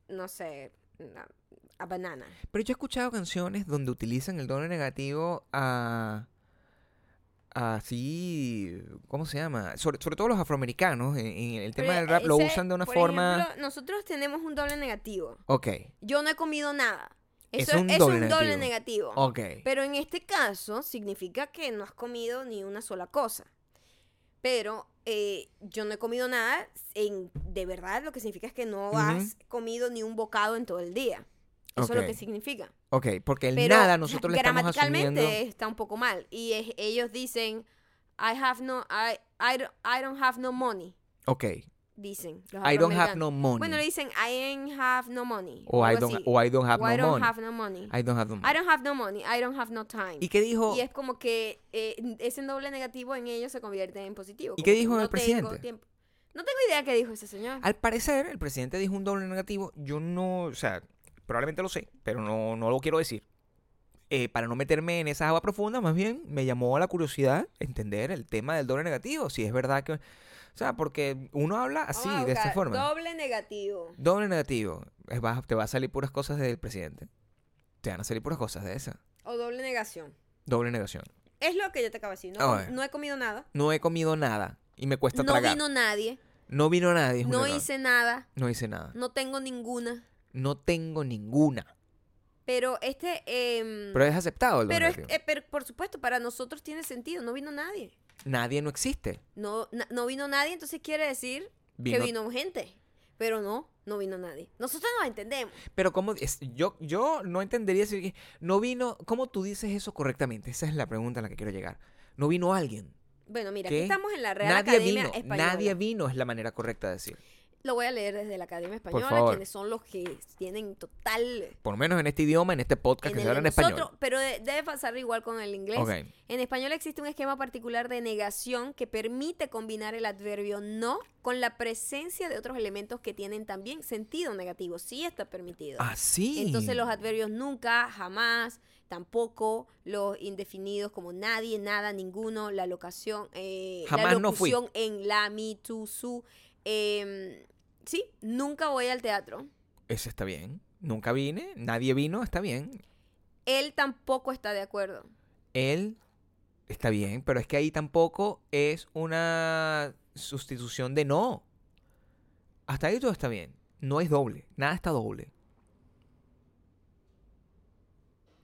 No sé. a, a banana. Pero yo he escuchado canciones donde utilizan el doble negativo a. Así. ¿Cómo se llama? Sobre, sobre todo los afroamericanos, en, en el tema Pero del rap, lo usan de una por forma. ejemplo, nosotros tenemos un doble negativo. Ok, Yo no he comido nada. Es Eso un es doble un doble negativo. ok. Pero en este caso significa que no has comido ni una sola cosa. Pero eh, yo no he comido nada. En, de verdad, lo que significa es que no has comido ni un bocado en todo el día. Eso es lo que significa. Ok, porque el Pero nada nosotros le estamos gramaticalmente asumiendo. está un poco mal. Y es- ellos dicen, I have no, I, I, don't, I don't have no money. Ok. Dicen. los I don't have no money. Bueno, le dicen, I ain't have no money. o, I don't, o I don't have O no I don't money. have no money. I don't have no money. I don't have no money. I don't have no time. ¿Y qué dijo? Y es como que eh, ese doble negativo en ellos se convierte en positivo. ¿Y qué dijo no el presidente? tengo. No tengo idea qué dijo ese señor. Al parecer, el presidente dijo un doble negativo. Yo no, o sea, probablemente lo sé, pero no, no lo quiero decir. Eh, para no meterme en esa agua profunda, más bien me llamó a la curiosidad entender el tema del doble negativo. Si es verdad que. O sea, porque uno habla así, a de esta forma. Doble negativo. Doble negativo. Es va- te va a salir puras cosas del presidente. Te van a salir puras cosas de esa. O doble negación. Doble negación. Es lo que yo te acabo de decir. No, Ah, no he comido nada. No he comido nada y me cuesta No tragar. vino nadie. No vino nadie. No error. hice nada. No hice nada. No tengo ninguna. No tengo ninguna. Pero este... em, Pero es aceptado el pero, es, eh, pero por supuesto, para nosotros tiene sentido. No vino nadie. Nadie no existe. No, na- no vino nadie, entonces quiere decir Vino- que vino gente. Pero no, no vino nadie. Nosotros nos entendemos. Pero cómo es- yo yo no entendería si no vino, ¿cómo tú dices eso correctamente? Esa es la pregunta a la que quiero llegar. No vino alguien. Bueno, mira, ¿Qué? aquí estamos en la Real Nadie Academia vino, Española. nadie vino es la manera correcta de decir. Lo voy a leer desde la Academia Española, quienes son los que tienen total Por lo menos en este idioma, en este podcast en que se habla en español. pero de- debe pasar igual con el inglés. En español existe un esquema particular de negación que permite combinar el adverbio no con la presencia de otros elementos que tienen también sentido negativo. Sí está permitido. Ah, sí. Entonces los adverbios nunca, jamás, tampoco, los indefinidos como nadie, nada, ninguno, la locación, eh, Jamás la no fui. locución en la, mi, tu, su. em, sí, nunca voy al teatro. Eso está bien. Nunca vine, nadie vino, está bien. Él tampoco está de acuerdo. Él está bien, pero es que ahí tampoco es una sustitución de no. Hasta ahí todo está bien. No es doble, nada está doble.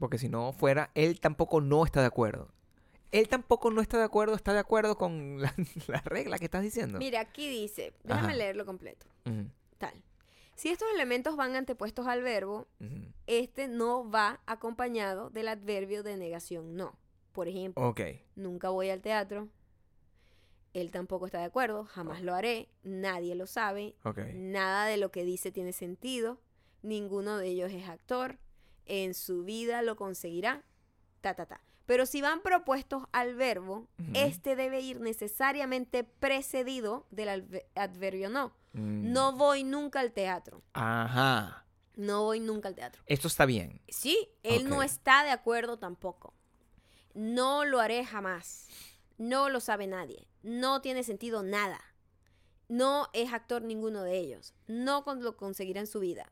Porque si no fuera, él tampoco no está de acuerdo. Él tampoco no está de acuerdo, está de acuerdo con la, la regla que estás diciendo. Mira, aquí dice, déjame Ajá. leerlo completo. Tal. Si estos elementos van antepuestos al verbo, este no va acompañado del adverbio de negación no. Por ejemplo, Ok. nunca voy al teatro. Él tampoco está de acuerdo, jamás lo haré, nadie lo sabe, Ok. nada de lo que dice tiene sentido, ninguno de ellos es actor, en su vida lo conseguirá, ta, ta, ta. Pero si van propuestos al verbo, este debe ir necesariamente precedido del adver- adverbio no. Mm. No voy nunca al teatro. Ajá. No voy nunca al teatro. Esto está bien. Sí, él no está de acuerdo tampoco. No lo haré jamás. No lo sabe nadie. No tiene sentido nada. No es actor ninguno de ellos. No lo conseguirá en su vida.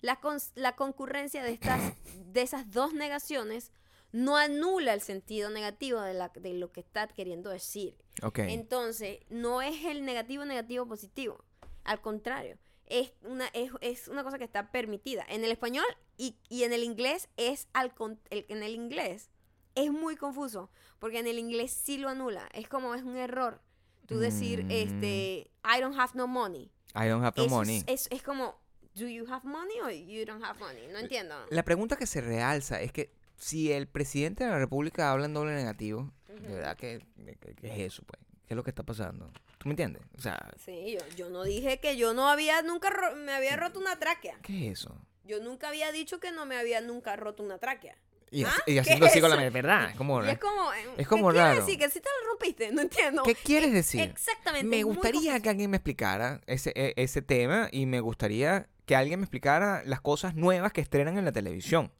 La, la concurrencia de, estas, de esas dos negaciones no anula el sentido negativo de, la- de lo que está queriendo decir. Ok. Entonces, no es el negativo negativo positivo. Al contrario, es una, es, es una cosa que está permitida. En el español y, y en el inglés es al con- el- en el inglés es muy confuso. Porque en el inglés sí lo anula. Es como es un error. Tú decir, Mm. este, I don't have no money. I don't have no money. Es, es, es como, do you have money or you don't have money? No entiendo. La pregunta que se realza es que si el presidente de la República habla en doble negativo, de verdad que, que- que es eso, pues. ¿Qué es lo que está pasando? ¿Tú me entiendes? O sea, Sí, yo, yo no dije que yo no había nunca, ro- me había roto una tráquea. ¿qué es eso? Yo nunca había dicho que no me había nunca roto una tráquea. Y, ¿Ah? y ¿Qué haciendo es así con la verdad. Es como, Y es como, eh, Es como ¿qué quiere raro. decir? Que si te la rompiste, no entiendo. ¿Qué quieres decir? Exactamente. Me es gustaría que alguien me explicara ese, e- ese tema y me gustaría que alguien me explicara las cosas nuevas que estrenan en la televisión.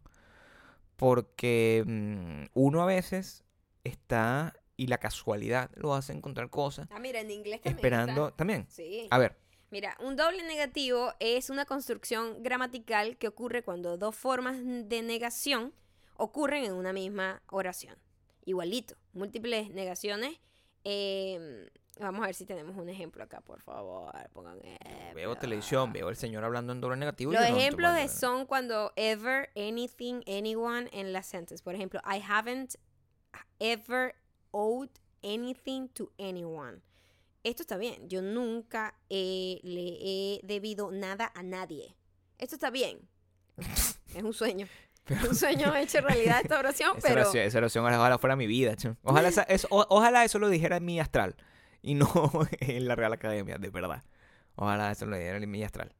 Porque mm, uno a veces está, y la casualidad lo hace encontrar cosas, Ah, mira, en inglés también. esperando está. también. Sí. A ver, Mira, un doble negativo es una construcción gramatical que ocurre cuando dos formas de negación ocurren en una misma oración. Igualito, múltiples negaciones. eh, vamos a ver si tenemos un ejemplo acá, por favor. Pongan Veo ejemplo. televisión, veo al señor hablando en doble negativo. Los no ejemplos de- son cuando ever, anything, anyone en la sentence. Por ejemplo, I haven't ever owed anything to anyone. Esto está bien. Yo nunca eh, le he debido nada a nadie. Esto está bien. es un sueño. Pero- un sueño hecho realidad esta oración, Esa pero oración, esa oración ojalá fuera mi vida. Ojalá, esa- eso, o- ojalá eso lo dijera en mi astral y no en la Real Academia, de verdad. Ojalá eso lo dijera en mi astral.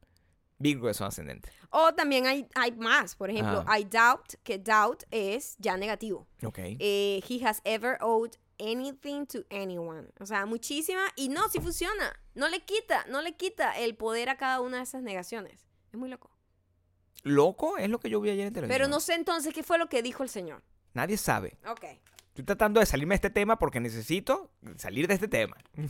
Virgo es un ascendente. o también hay, hay más. Por ejemplo, Ajá. I doubt, que doubt es ya negativo. Ok. eh, he has ever owed anything to anyone. O sea, muchísima. Y no, sí funciona. No le quita, no le quita el poder a cada una de esas negaciones. Es muy loco. Loco es lo que yo vi ayer en televisión. Pero no sé entonces qué fue lo que dijo el señor. Nadie sabe. Ok. Estoy tratando de salirme de este tema porque necesito salir de este tema.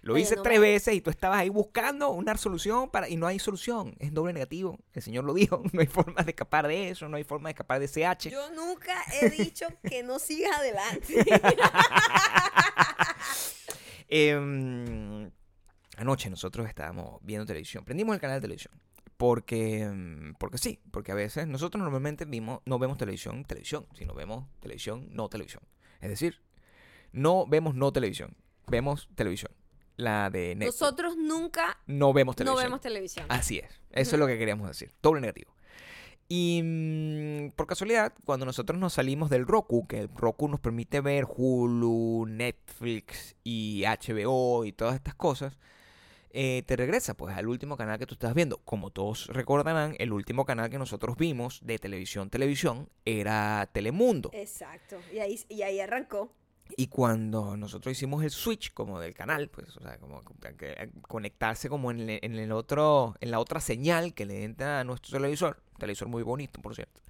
Lo hice no tres me- veces y tú estabas ahí buscando una solución para y no hay solución. Es doble negativo. El señor lo dijo. No hay forma de escapar de eso. No hay forma de escapar de ese H. Yo nunca he dicho que no siga adelante. Em, anoche nosotros estábamos viendo televisión. Prendimos el canal de televisión. Porque, em, porque sí, porque a veces nosotros normalmente vimos, no vemos televisión, televisión, sino vemos televisión, no televisión. Es decir, no vemos no televisión, vemos televisión. La de Netflix. Nosotros nunca no vemos no televisión. vemos televisión. Así es. Eso es lo que queríamos decir. Doble negativo. Y mm, por casualidad, cuando nosotros nos salimos del Roku, que el Roku nos permite ver Hulu, Netflix y HBO y todas estas cosas, eh, te regresa pues al último canal que tú estás viendo. Como todos recordarán, el último canal que nosotros vimos de televisión, televisión, era Telemundo. Exacto. Y ahí, y ahí arrancó. Y cuando nosotros hicimos el switch como del canal, pues, o sea, como conectarse como en, el- en el otro, en la otra señal que le entra a nuestro televisor, televisor muy bonito, por cierto,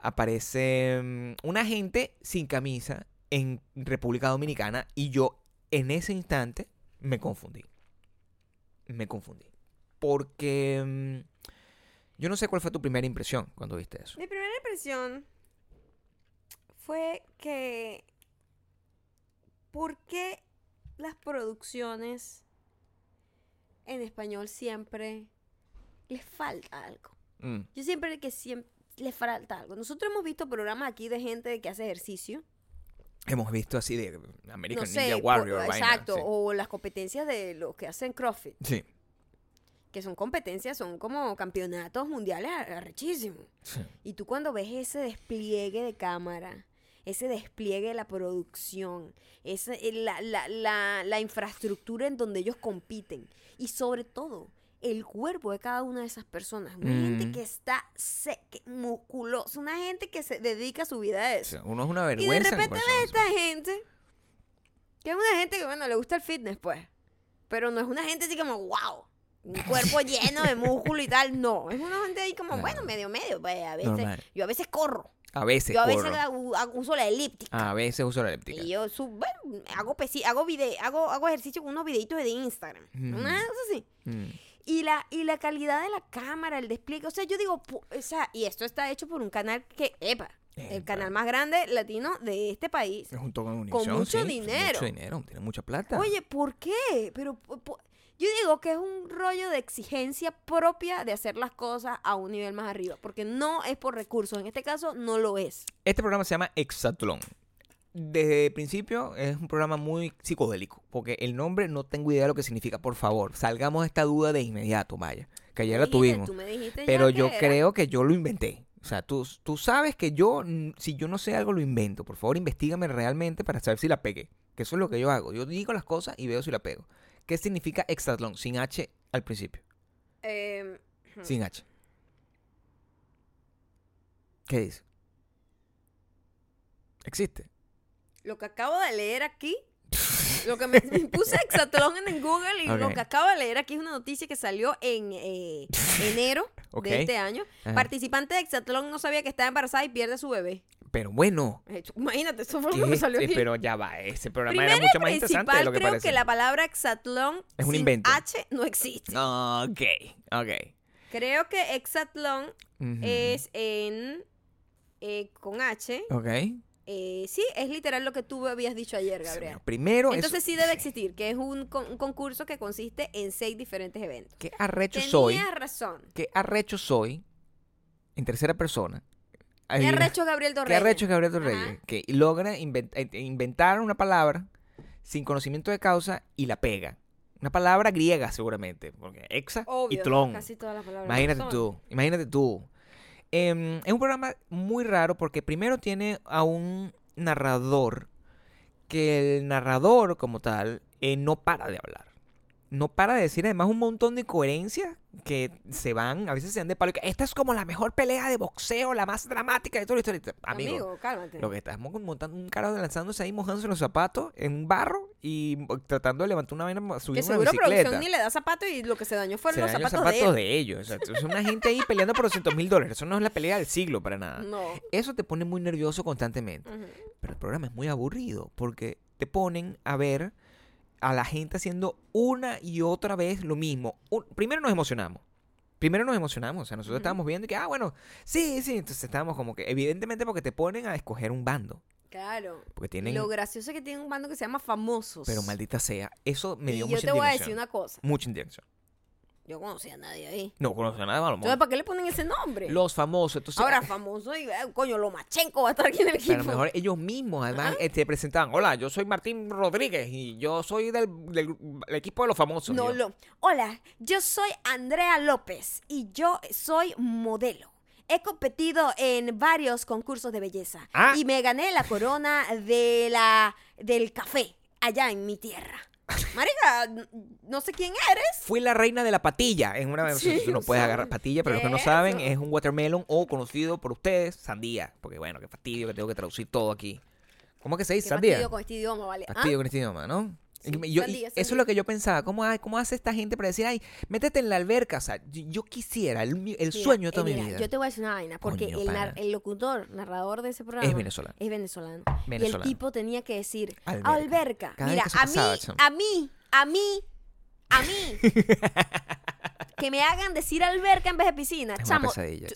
aparece mm, una gente sin camisa en República Dominicana y yo en ese instante me confundí. Me confundí. Porque mm, yo no sé cuál fue tu primera impresión cuando viste eso. Mi primera impresión fue que ¿por qué las producciones en español siempre les falta algo? Mm, Yo siempre que siempre les falta algo. Nosotros hemos visto programas aquí de gente que hace ejercicio. Hemos visto así de American no sé, Ninja Warrior. vaina, exacto, sí. o las competencias de los que hacen CrossFit, Sí. que son competencias, son como campeonatos mundiales ar- arrechísimos. sí. Y tú cuando ves ese despliegue de cámara, ese despliegue de la producción, ese, eh, la, la, la, la infraestructura en donde ellos compiten y sobre todo el cuerpo de cada una de esas personas. Una gente Mm. que está se- que- musculosa, una gente que se dedica su vida a O eso. sea, uno es una Y de vergüenza. en repente ves esta gente, que es una gente que, bueno, le gusta el fitness, pues. Pero no es una gente así como, wow, un cuerpo lleno de músculo y tal. No, es una gente ahí como, Claro. bueno, medio, medio. Pues a veces, Normal. yo a veces corro. A veces Yo a veces corro. uso la elíptica. A veces uso la elíptica. Y yo sub- bueno, hago, hago, vide hago, hago ejercicio con unos videitos de Instagram. Mm. Una cosa así. Mm. Y la, y la calidad de la cámara, el despliegue. O sea, yo digo, o sea, y esto está hecho por un canal que, epa, el canal más grande latino de este país. Junto con Univision, mucho sí, dinero. Mucho dinero, tiene mucha plata. Oye, ¿por qué? Pero yo digo que es un rollo de exigencia propia de hacer las cosas a un nivel más arriba, porque no es por recursos, en este caso no lo es. Este programa se llama Exatlón. Desde el principio es un programa muy psicodélico, porque el nombre no tengo idea de lo que significa. Por favor, salgamos de esta duda de inmediato, vaya. Que ayer la tuvimos. tú me dijiste ya Pero yo era. creo que yo lo inventé. O sea, tú, tú sabes que yo, si yo no sé algo, lo invento. Por favor, investigame realmente para saber si la pegué. Que eso es lo que yo hago. Yo digo las cosas y veo si la pego. ¿Qué significa exatlón? Sin H al principio. Em, Sin H. ¿Qué dice? ¿Existe? Lo que acabo de leer aquí, lo que me, me puse hexatlón en Google y lo que acabo de leer aquí es una noticia que salió en eh, enero de este año. Ajá. Participante de hexatlón no sabía que estaba embarazada y pierde a su bebé. Pero bueno. Eh, Imagínate, eso fue lo ¿qué que me salió aquí. Pero ya va, ese programa Primero era mucho más interesante de lo que creo parece. que la palabra hexatlón Es un sin invento. H no existe. Ok, ok. Creo que hexatlón Ujú. es en eh, con H. Ok. Eh, sí, es literal lo que tú habías dicho ayer, Gabriel. Primero, es- Entonces sí debe existir, que es un, con- un concurso que consiste en seis diferentes eventos. ¿qué arrecho Tenías soy? razón. ¿Qué arrecho soy? En tercera persona. ¿Qué arrecho Gabriel ¿Qué Torreyes? arrecho Gabriel Ajá. Torreyes? Que logra inven- eh, inventar una palabra sin conocimiento de causa y la pega. Una palabra griega, seguramente. Porque exa Obvio, y tlón. casi todas las palabras Imagínate son. tú, imagínate tú. Em, es un programa muy raro porque primero tiene a un narrador que el narrador como tal eh, no para de hablar. No para de decir además un montón de coherencias que se van, a veces se dan de palo. y que Esta es como la mejor pelea de boxeo, la más dramática de toda la historia. Amigo, Amigo, cálmate. lo que estamos montando un carajo lanzándose ahí, mojándose los zapatos en un barro y tratando de levantar una vaina, que subir una seguro bicicleta. producción ni le da zapatos y lo que se dañó fueron Se los zapatos, zapatos de de, ellos. O sea, es una gente ahí peleando por 200 mil dólares. Eso no es la pelea del siglo para nada. No. Eso te pone muy nervioso constantemente. Pero el programa es muy aburrido porque te ponen a ver a la gente haciendo una y otra vez lo mismo. Un- primero nos emocionamos. Primero nos emocionamos. O sea, nosotros estábamos viendo que, ah, bueno, sí, sí. Entonces estábamos como que, evidentemente, porque te ponen a escoger un bando. Claro. Porque tienen. Lo gracioso es que tiene un bando que se llama Famosos. Pero maldita sea. Eso me y dio yo mucha te voy a decir una cosa. Mucha indignación. Yo conocía a nadie ahí. No conozco nada de Balomón. Entonces, ¿para qué le ponen ese nombre? Los famosos. Entonces, Ahora, famoso y, eh, coño, Lomachenko va a estar aquí en el equipo. Pero a lo mejor ellos mismos, además, eh, te presentaban, hola, yo soy Martín Rodríguez y yo soy del, del- del equipo de los famosos. No, lo. Hola, yo soy Andrea López y yo soy modelo. He competido en varios concursos de belleza Ah. y me gané la corona de la del café allá en mi tierra. Marica, no sé quién eres. Fui la reina de la patilla. En una vez Sí, tú no puedes agarrar patilla, pero los que no ¿qué saben, es es un watermelon o conocido por ustedes, sandía. Porque bueno, qué fastidio que tengo que traducir todo aquí. ¿Cómo que se dice Qué sandía? fastidio con este idioma, ¿vale? ¿Ah? Fastidio con este idioma, ¿no? Sí, yo- sandía, Eso es lo que yo pensaba. ¿Cómo, ¿Cómo hace esta gente para decir, ay, métete en la alberca? O sea, yo, quisiera, el, mi- el Mira, sueño de eh, toda mi vida. Yo te voy a decir una vaina, porque Coño, el, nar- pana. el locutor, narrador de ese programa Es venezolano. es venezolano. Y el tipo tenía que decir, Alberca. Mira, a pasaba, mí, a mí, a mí, a mí. que me hagan decir alberca en vez de piscina, Es chamo.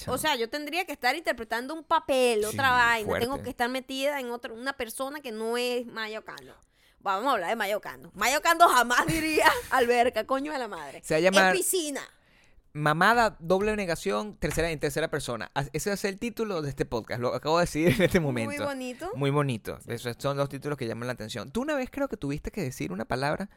O sea, yo tendría que estar interpretando un papel, otra vaina. Tengo que estar metida en otra, una persona que no es Mayocando. Vamos a hablar de Mayocando. Mayocando jamás diría alberca, coño de la madre. Se va a llamar- Es piscina. Mamada, doble negación, tercera en tercera persona. Ese ser el título de este podcast. Lo acabo de decir en este momento. Muy bonito. Muy bonito. Esos son los títulos que llaman la atención. Tú una vez creo que tuviste que decir una palabra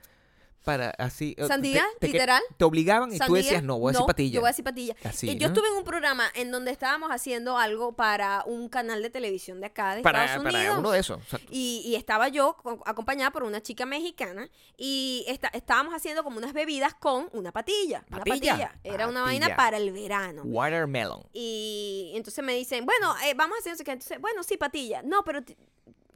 para así. eh, Sandía, te- te que- literal. Te obligaban y tú decías, no, voy a decir patilla. Yo voy a decir patilla. Así, yo ¿no? estuve en un programa en donde estábamos haciendo algo para un canal de televisión de acá de para, Estados para Unidos. uno de esos. Y, y estaba yo co- acompañada por una chica mexicana y esta- estábamos haciendo como unas bebidas con una patilla. Una Patilla. patilla. Era una Patilla. vaina para el verano. watermelon. Y entonces me dicen, bueno, eh, vamos a hacer no qué. Entonces, bueno, sí, patilla. No, pero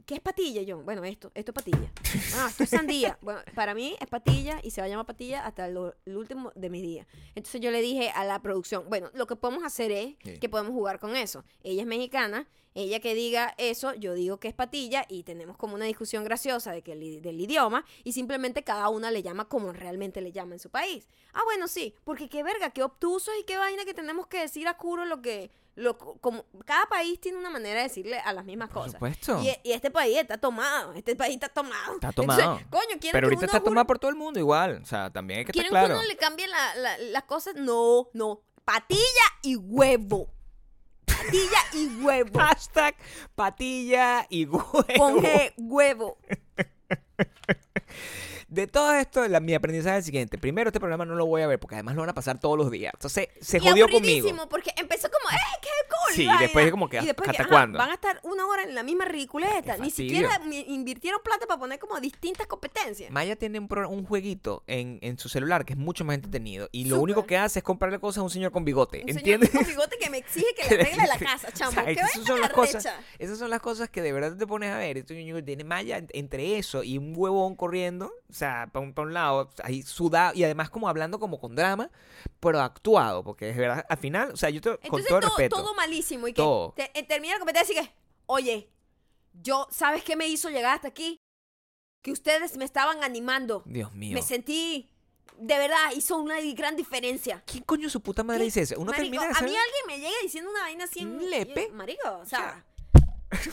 ¿qué es patilla? Yo, bueno, esto, esto es patilla. Ah, esto es sandía. Bueno, para mí es patilla y se va a llamar patilla hasta lo- el último de mi día. Entonces yo le dije a la producción, bueno, lo que podemos hacer es Sí. que podemos jugar con eso. Ella es mexicana, ella que diga eso, yo digo que es patilla y tenemos como una discusión graciosa de que el del idioma y simplemente cada una le llama como realmente le llama en su país. Ah, bueno, sí, porque qué verga, qué obtusos y qué vaina que tenemos que decir a curo lo que lo, como cada país tiene una manera de decirle a las mismas Por cosas. supuesto. Y, y este país está tomado, este país está tomado. Está Entonces, tomado. coño, ¿quieren Pero que ahorita uno está tomado por todo el mundo igual. O sea, también hay que estar ¿Quieren claro. que uno le cambie la- la- las cosas? No, no. Patilla y huevo. Patilla y huevo. Hashtag patilla y huevo. Con G, huevo. De todo esto, la- mi aprendizaje es el siguiente. Primero, este programa no lo voy a ver porque además lo van a pasar todos los días. Entonces, se Y jodió conmigo. porque empezó como, ¡eh, qué cool! Sí, y después como que, Y después ¿hasta cuándo? Van a estar una hora en la misma ridiculeta. Ni siquiera invirtieron plata para poner como distintas competencias. Maya tiene un, pro- un jueguito en, en su celular que es mucho más entretenido. Y lo único que hace es comprarle cosas a un señor con bigote. Un señor ¿Entiendes? con bigote que me exige que le arregle la casa, chamo. O sea, ¿Qué esas son las cosas, esas son las cosas que de verdad te pones a ver. Esto tiene Maya ent- entre eso y un huevón corriendo, sea, para un, pa' un lado, ahí sudado y además como hablando como con drama, pero actuado, porque es verdad, al final, o sea, yo te, con Entonces todo el todo, respeto. todo malísimo y que Todo. te- termina la competencia y que Oye, yo, ¿sabes qué me hizo llegar hasta aquí? Que ustedes me estaban animando. Dios mío. Me sentí, de verdad, hizo una gran diferencia. ¿Quién coño su puta madre ¿Qué? dice eso? Uno Marico, termina de a mí alguien me llega diciendo una vaina así. Un en- lepe. Marico, o sea.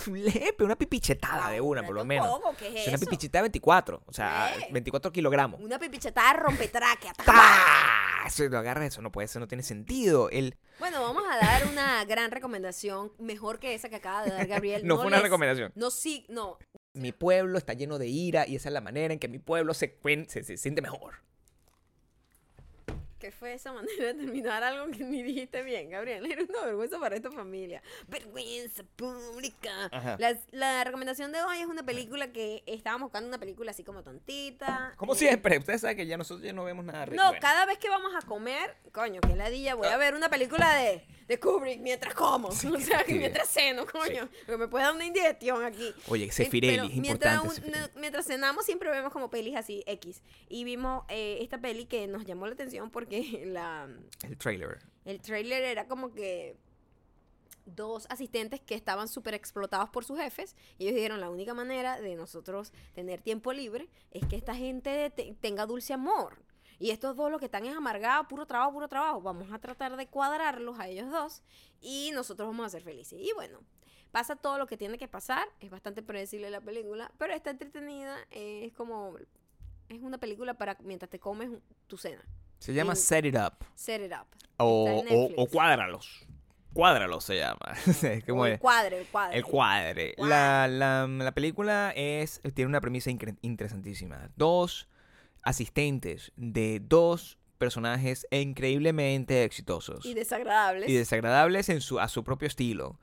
Un lepe, una pipichetada de una, por lo menos. Tampoco, ¿qué es sea, una eso? pipichetada de 24, o sea, ¿Qué? 24 kilogramos. Una pipichetada rompetraque. ¡Pah! Eso lo agarra eso, no puede ser, no tiene sentido. El, Bueno, vamos a dar una gran recomendación, mejor que esa que acaba de dar Gabriel. no, fue una recomendación. No, sí, no. Mi pueblo está lleno de ira y esa es la manera en que mi pueblo se, se, se siente mejor. ¿Qué fue esa manera de terminar algo que ni dijiste bien, Gabriel? Era una vergüenza para esta familia. Vergüenza pública. La, la recomendación de hoy es una película que estábamos buscando una película así como tontita. Como eh, siempre, ustedes saben que ya nosotros ya no vemos nada rico. No, Bueno, cada vez que vamos a comer, coño, que ladilla, voy a ver una película de, de Kubrick mientras como. Sí, o sea, que sí. mientras ceno, coño. Porque me puede dar una indigestión aquí. Oye, Eh, Sefirelli, pero es mientras, importante. un- Sefirelli. no- mientras cenamos siempre vemos como pelis así, X. Y vimos eh, esta peli que nos llamó la atención porque la, El trailer. el trailer era como que dos asistentes que estaban súper explotados por sus jefes. Y ellos dijeron, la única manera de nosotros tener tiempo libre es que esta gente te- tenga dulce amor. Y estos dos lo que están es amargados, puro trabajo, puro trabajo. Vamos a tratar de cuadrarlos a ellos dos y nosotros vamos a ser felices. Y bueno, pasa todo lo que tiene que pasar. Es bastante predecible la película, pero está entretenida. eh, es como... Es una película para mientras te comes tu cena. Se llama Set It Up. Set it up. O, o, o cuádralos. Cuádralos se llama. como el el, cuadre, el cuadre. el cuadre. La, la, la película es, tiene una premisa incre- interesantísima. Dos asistentes de dos personajes increíblemente exitosos Y desagradables. y desagradables en su, a su propio estilo.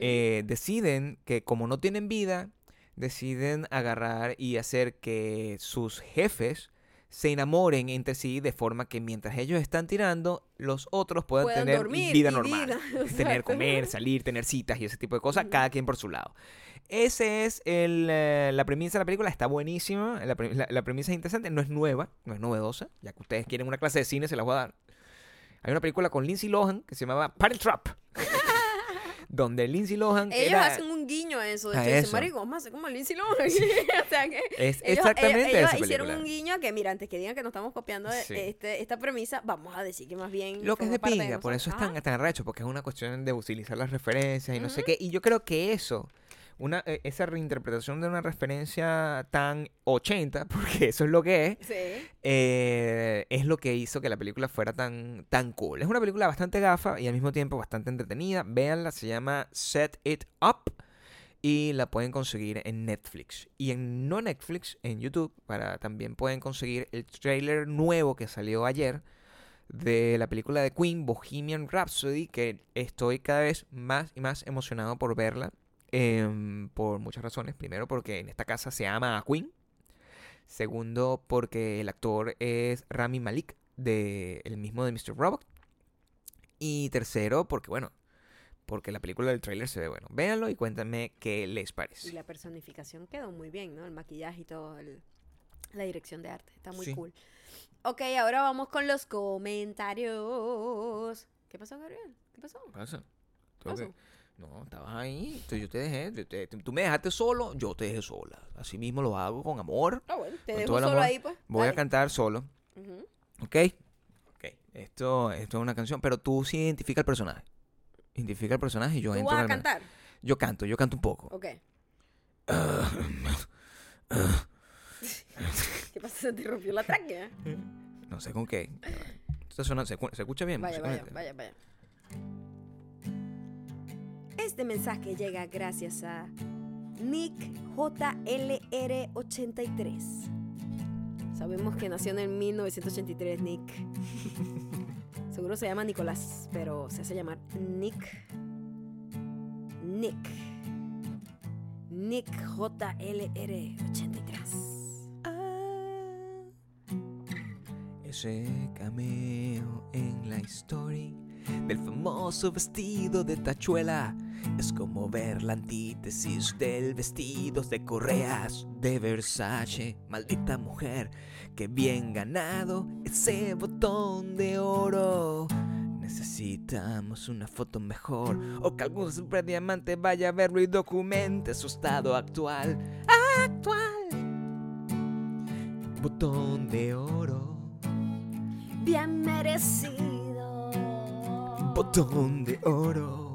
Eh, deciden que como no tienen vida, deciden agarrar y hacer que sus jefes se enamoren entre sí de forma que mientras ellos están tirando, los otros puedan, Puedan tener dormir vida normal. vida, Tener, comer, salir, tener citas y ese tipo de cosas, cada quien por su lado. Ese es el, eh, la premisa de la película, está buenísima, la, la- la premisa es interesante, no es nueva, no es novedosa, ya que ustedes quieren una clase de cine, se las voy a dar. Hay una película con Lindsay Lohan que se llamaba Parent Trap, donde Lindsay Lohan Ellos era- hacen un guiño a eso. De a eso. marico, vamos a hacer como Lindsay Lohan. o sea que Es ellos, exactamente ellos- ellos hicieron un guiño a que, mira, antes que digan que nos estamos copiando Sí. este, esta premisa, vamos a decir que más bien. Lo que es de pinga, por eso es tan, tan arrecho, porque es una cuestión de utilizar las referencias y no sé qué. Y yo creo que eso, una, eh, esa reinterpretación de una referencia tan 80, porque eso es lo que es. Sí. eh, es lo que hizo que la película fuera tan, tan cool. Es una película bastante gafa y al mismo tiempo bastante entretenida. Véanla, se llama Set It Up y la pueden conseguir en Netflix. Y en no Netflix, en YouTube, para, también pueden conseguir el trailer nuevo que salió ayer de la película de Queen, Bohemian Rhapsody, que estoy cada vez más y más emocionado por verla. Em, por muchas razones. Primero, porque en esta casa se ama a Queen. Segundo, porque el actor es Rami Malik, de, el mismo de Mr. Robot. Y tercero, porque bueno, porque la película del tráiler se ve bueno. Véanlo y cuéntenme qué les Y parece. la personificación quedó muy bien, ¿no? El maquillaje y todo, el- la dirección de arte. Está muy Sí. cool. Ok, ahora vamos con los comentarios. ¿Qué pasó, Gabriel? ¿Qué pasó? ¿Qué pasa? ¿Qué pasó? No, estabas ahí. tú- Yo te dejé. yo te- tú me dejaste solo, yo te dejé sola. Así mismo lo hago con amor. Ah, bueno, te dejo solo amor, ahí, pues. Voy a cantar solo. Ujú. ¿Ok? Ok. Esto, esto es una canción, pero tú sí identifica el personaje. Identifica el personaje y yo ¿Tú entro vas a cantar? Yo canto, yo canto un poco. Ok. ¿Qué pasa? Se te rompió la tráquea. No sé con qué. Esto suena- se, se escucha bien. Vaya, vaya, vaya, vaya. Este mensaje llega gracias a Nick JLR83. Sabemos que nació en el 1983 Nick. Seguro se llama Nicolás, pero se hace llamar Nick. Nick. Nick JLR83. Ah. Ese cameo en la historia del famoso vestido de tachuela es como ver la antítesis del vestido de correas de Versace. Maldita mujer, que bien ganado ese botón de oro. Necesitamos una foto mejor o que algún super diamante vaya a verlo y documente su estado actual. Actual. Botón de oro. Bien merecido. Botón de oro.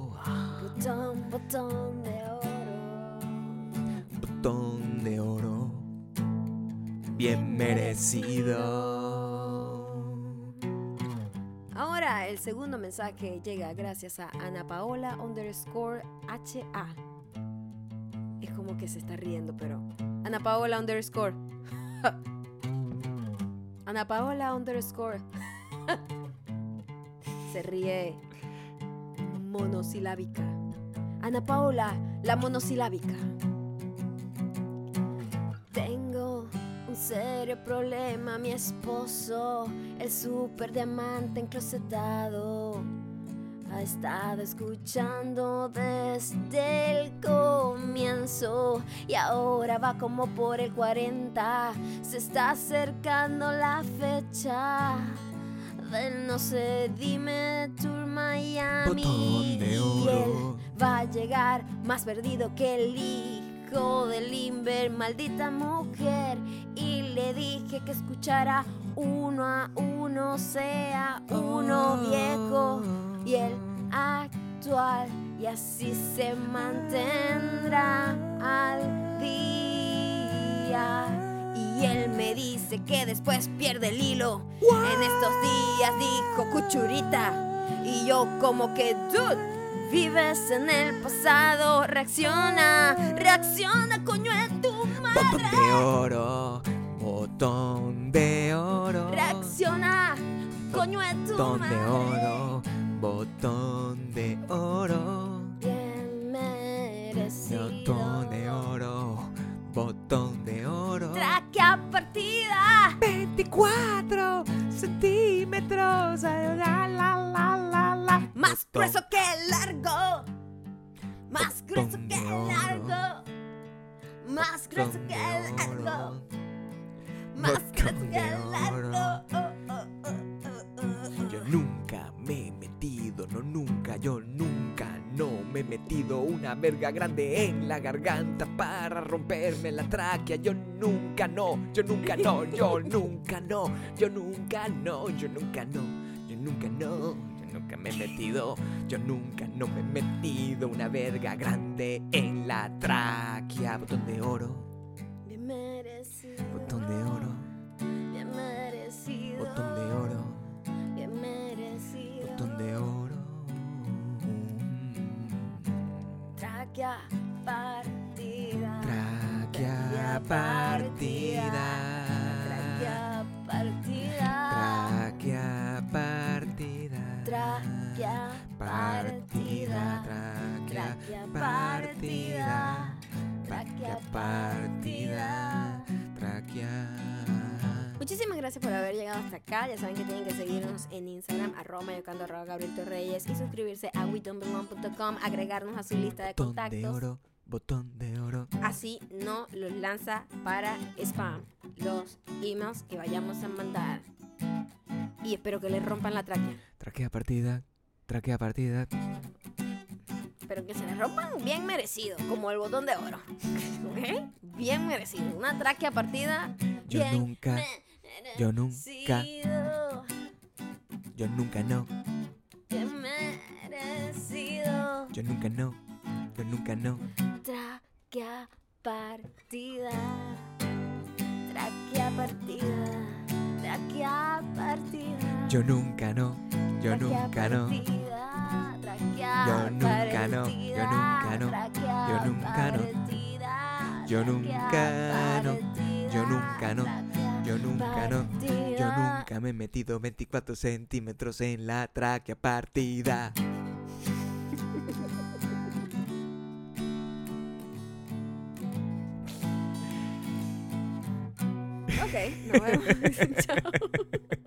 Botón, botón de oro. Botón de oro. Bien merecido. Ahora el segundo mensaje llega gracias a Ana Paola underscore HA. Es como que se está riendo, pero. Ana Paola underscore. Ana Paola underscore. se ríe monosilábica. Ana Paola, la monosilábica. Tengo un serio problema, mi esposo, el super diamante enclosetado. Ha estado escuchando desde el comienzo y ahora va como por el 40. Se está acercando la fecha del no sé, dime Tour Miami. Botón de oro. Va a llegar más perdido que el hijo del Limber, maldita mujer. Y le dije que escuchara uno a uno, sea uno viejo y el actual. Y así se mantendrá al día. Y él me dice que después pierde el hilo. En estos días dijo cuchurita. Y yo como que, dude. Vives en el pasado, reacciona, reacciona, coño, es tu Botón madre. de oro. Botón de oro. Reacciona, coño, es tu Botón de madre. oro. Botón de oro. Bien merecido. Botón de oro. Botón de oro. Tráquea partida. 24 centímetros. La, la, la. Más grueso que largo. Más grueso que largo. Más grueso que largo. Más grueso que largo. Yo nunca me he metido, no nunca, yo nunca no me he metido una verga grande en la garganta para romperme la tráquea. Yo nunca no, yo nunca no, yo nunca no, yo nunca no, yo nunca no, yo nunca no, me he metido, yo nunca no me he metido una verga grande en la tráquea. Botón de oro, Bien merecido. botón de oro, Bien merecido. botón de oro. Bien merecido. botón de oro. Tráquea partida. Tráquea partida. Partida. Tráquea. Muchísimas gracias por haber llegado hasta acá. Ya saben que tienen que seguirnos en Instagram, arroba mayocando, arroba Gabriel Torreyes y suscribirse a WeDon'tBelong.com, agregarnos a su lista de Botón de contactos. oro. Botón de oro. Así no los lanza para spam los emails que vayamos a mandar. Y espero que les rompan la tráquea. Tráquea partida. Tráquea partida. Pero que se les rompan bien merecido, como el botón de oro. ¿Ok? Bien merecido. Una tráquea partida. Yo bien nunca. Yo nunca. merecido. Yo nunca no. Bien merecido. Yo nunca no. Yo nunca no. Tráquea partida. Tráquea partida. Tráquea partida. Yo nunca no. Yo nunca no. partida, Yo nunca no, yo nunca no, yo nunca no, yo nunca no, yo nunca no, yo nunca no, yo nunca me he metido 24 centímetros en la tráquea partida. Ok, nos vemos. Chao.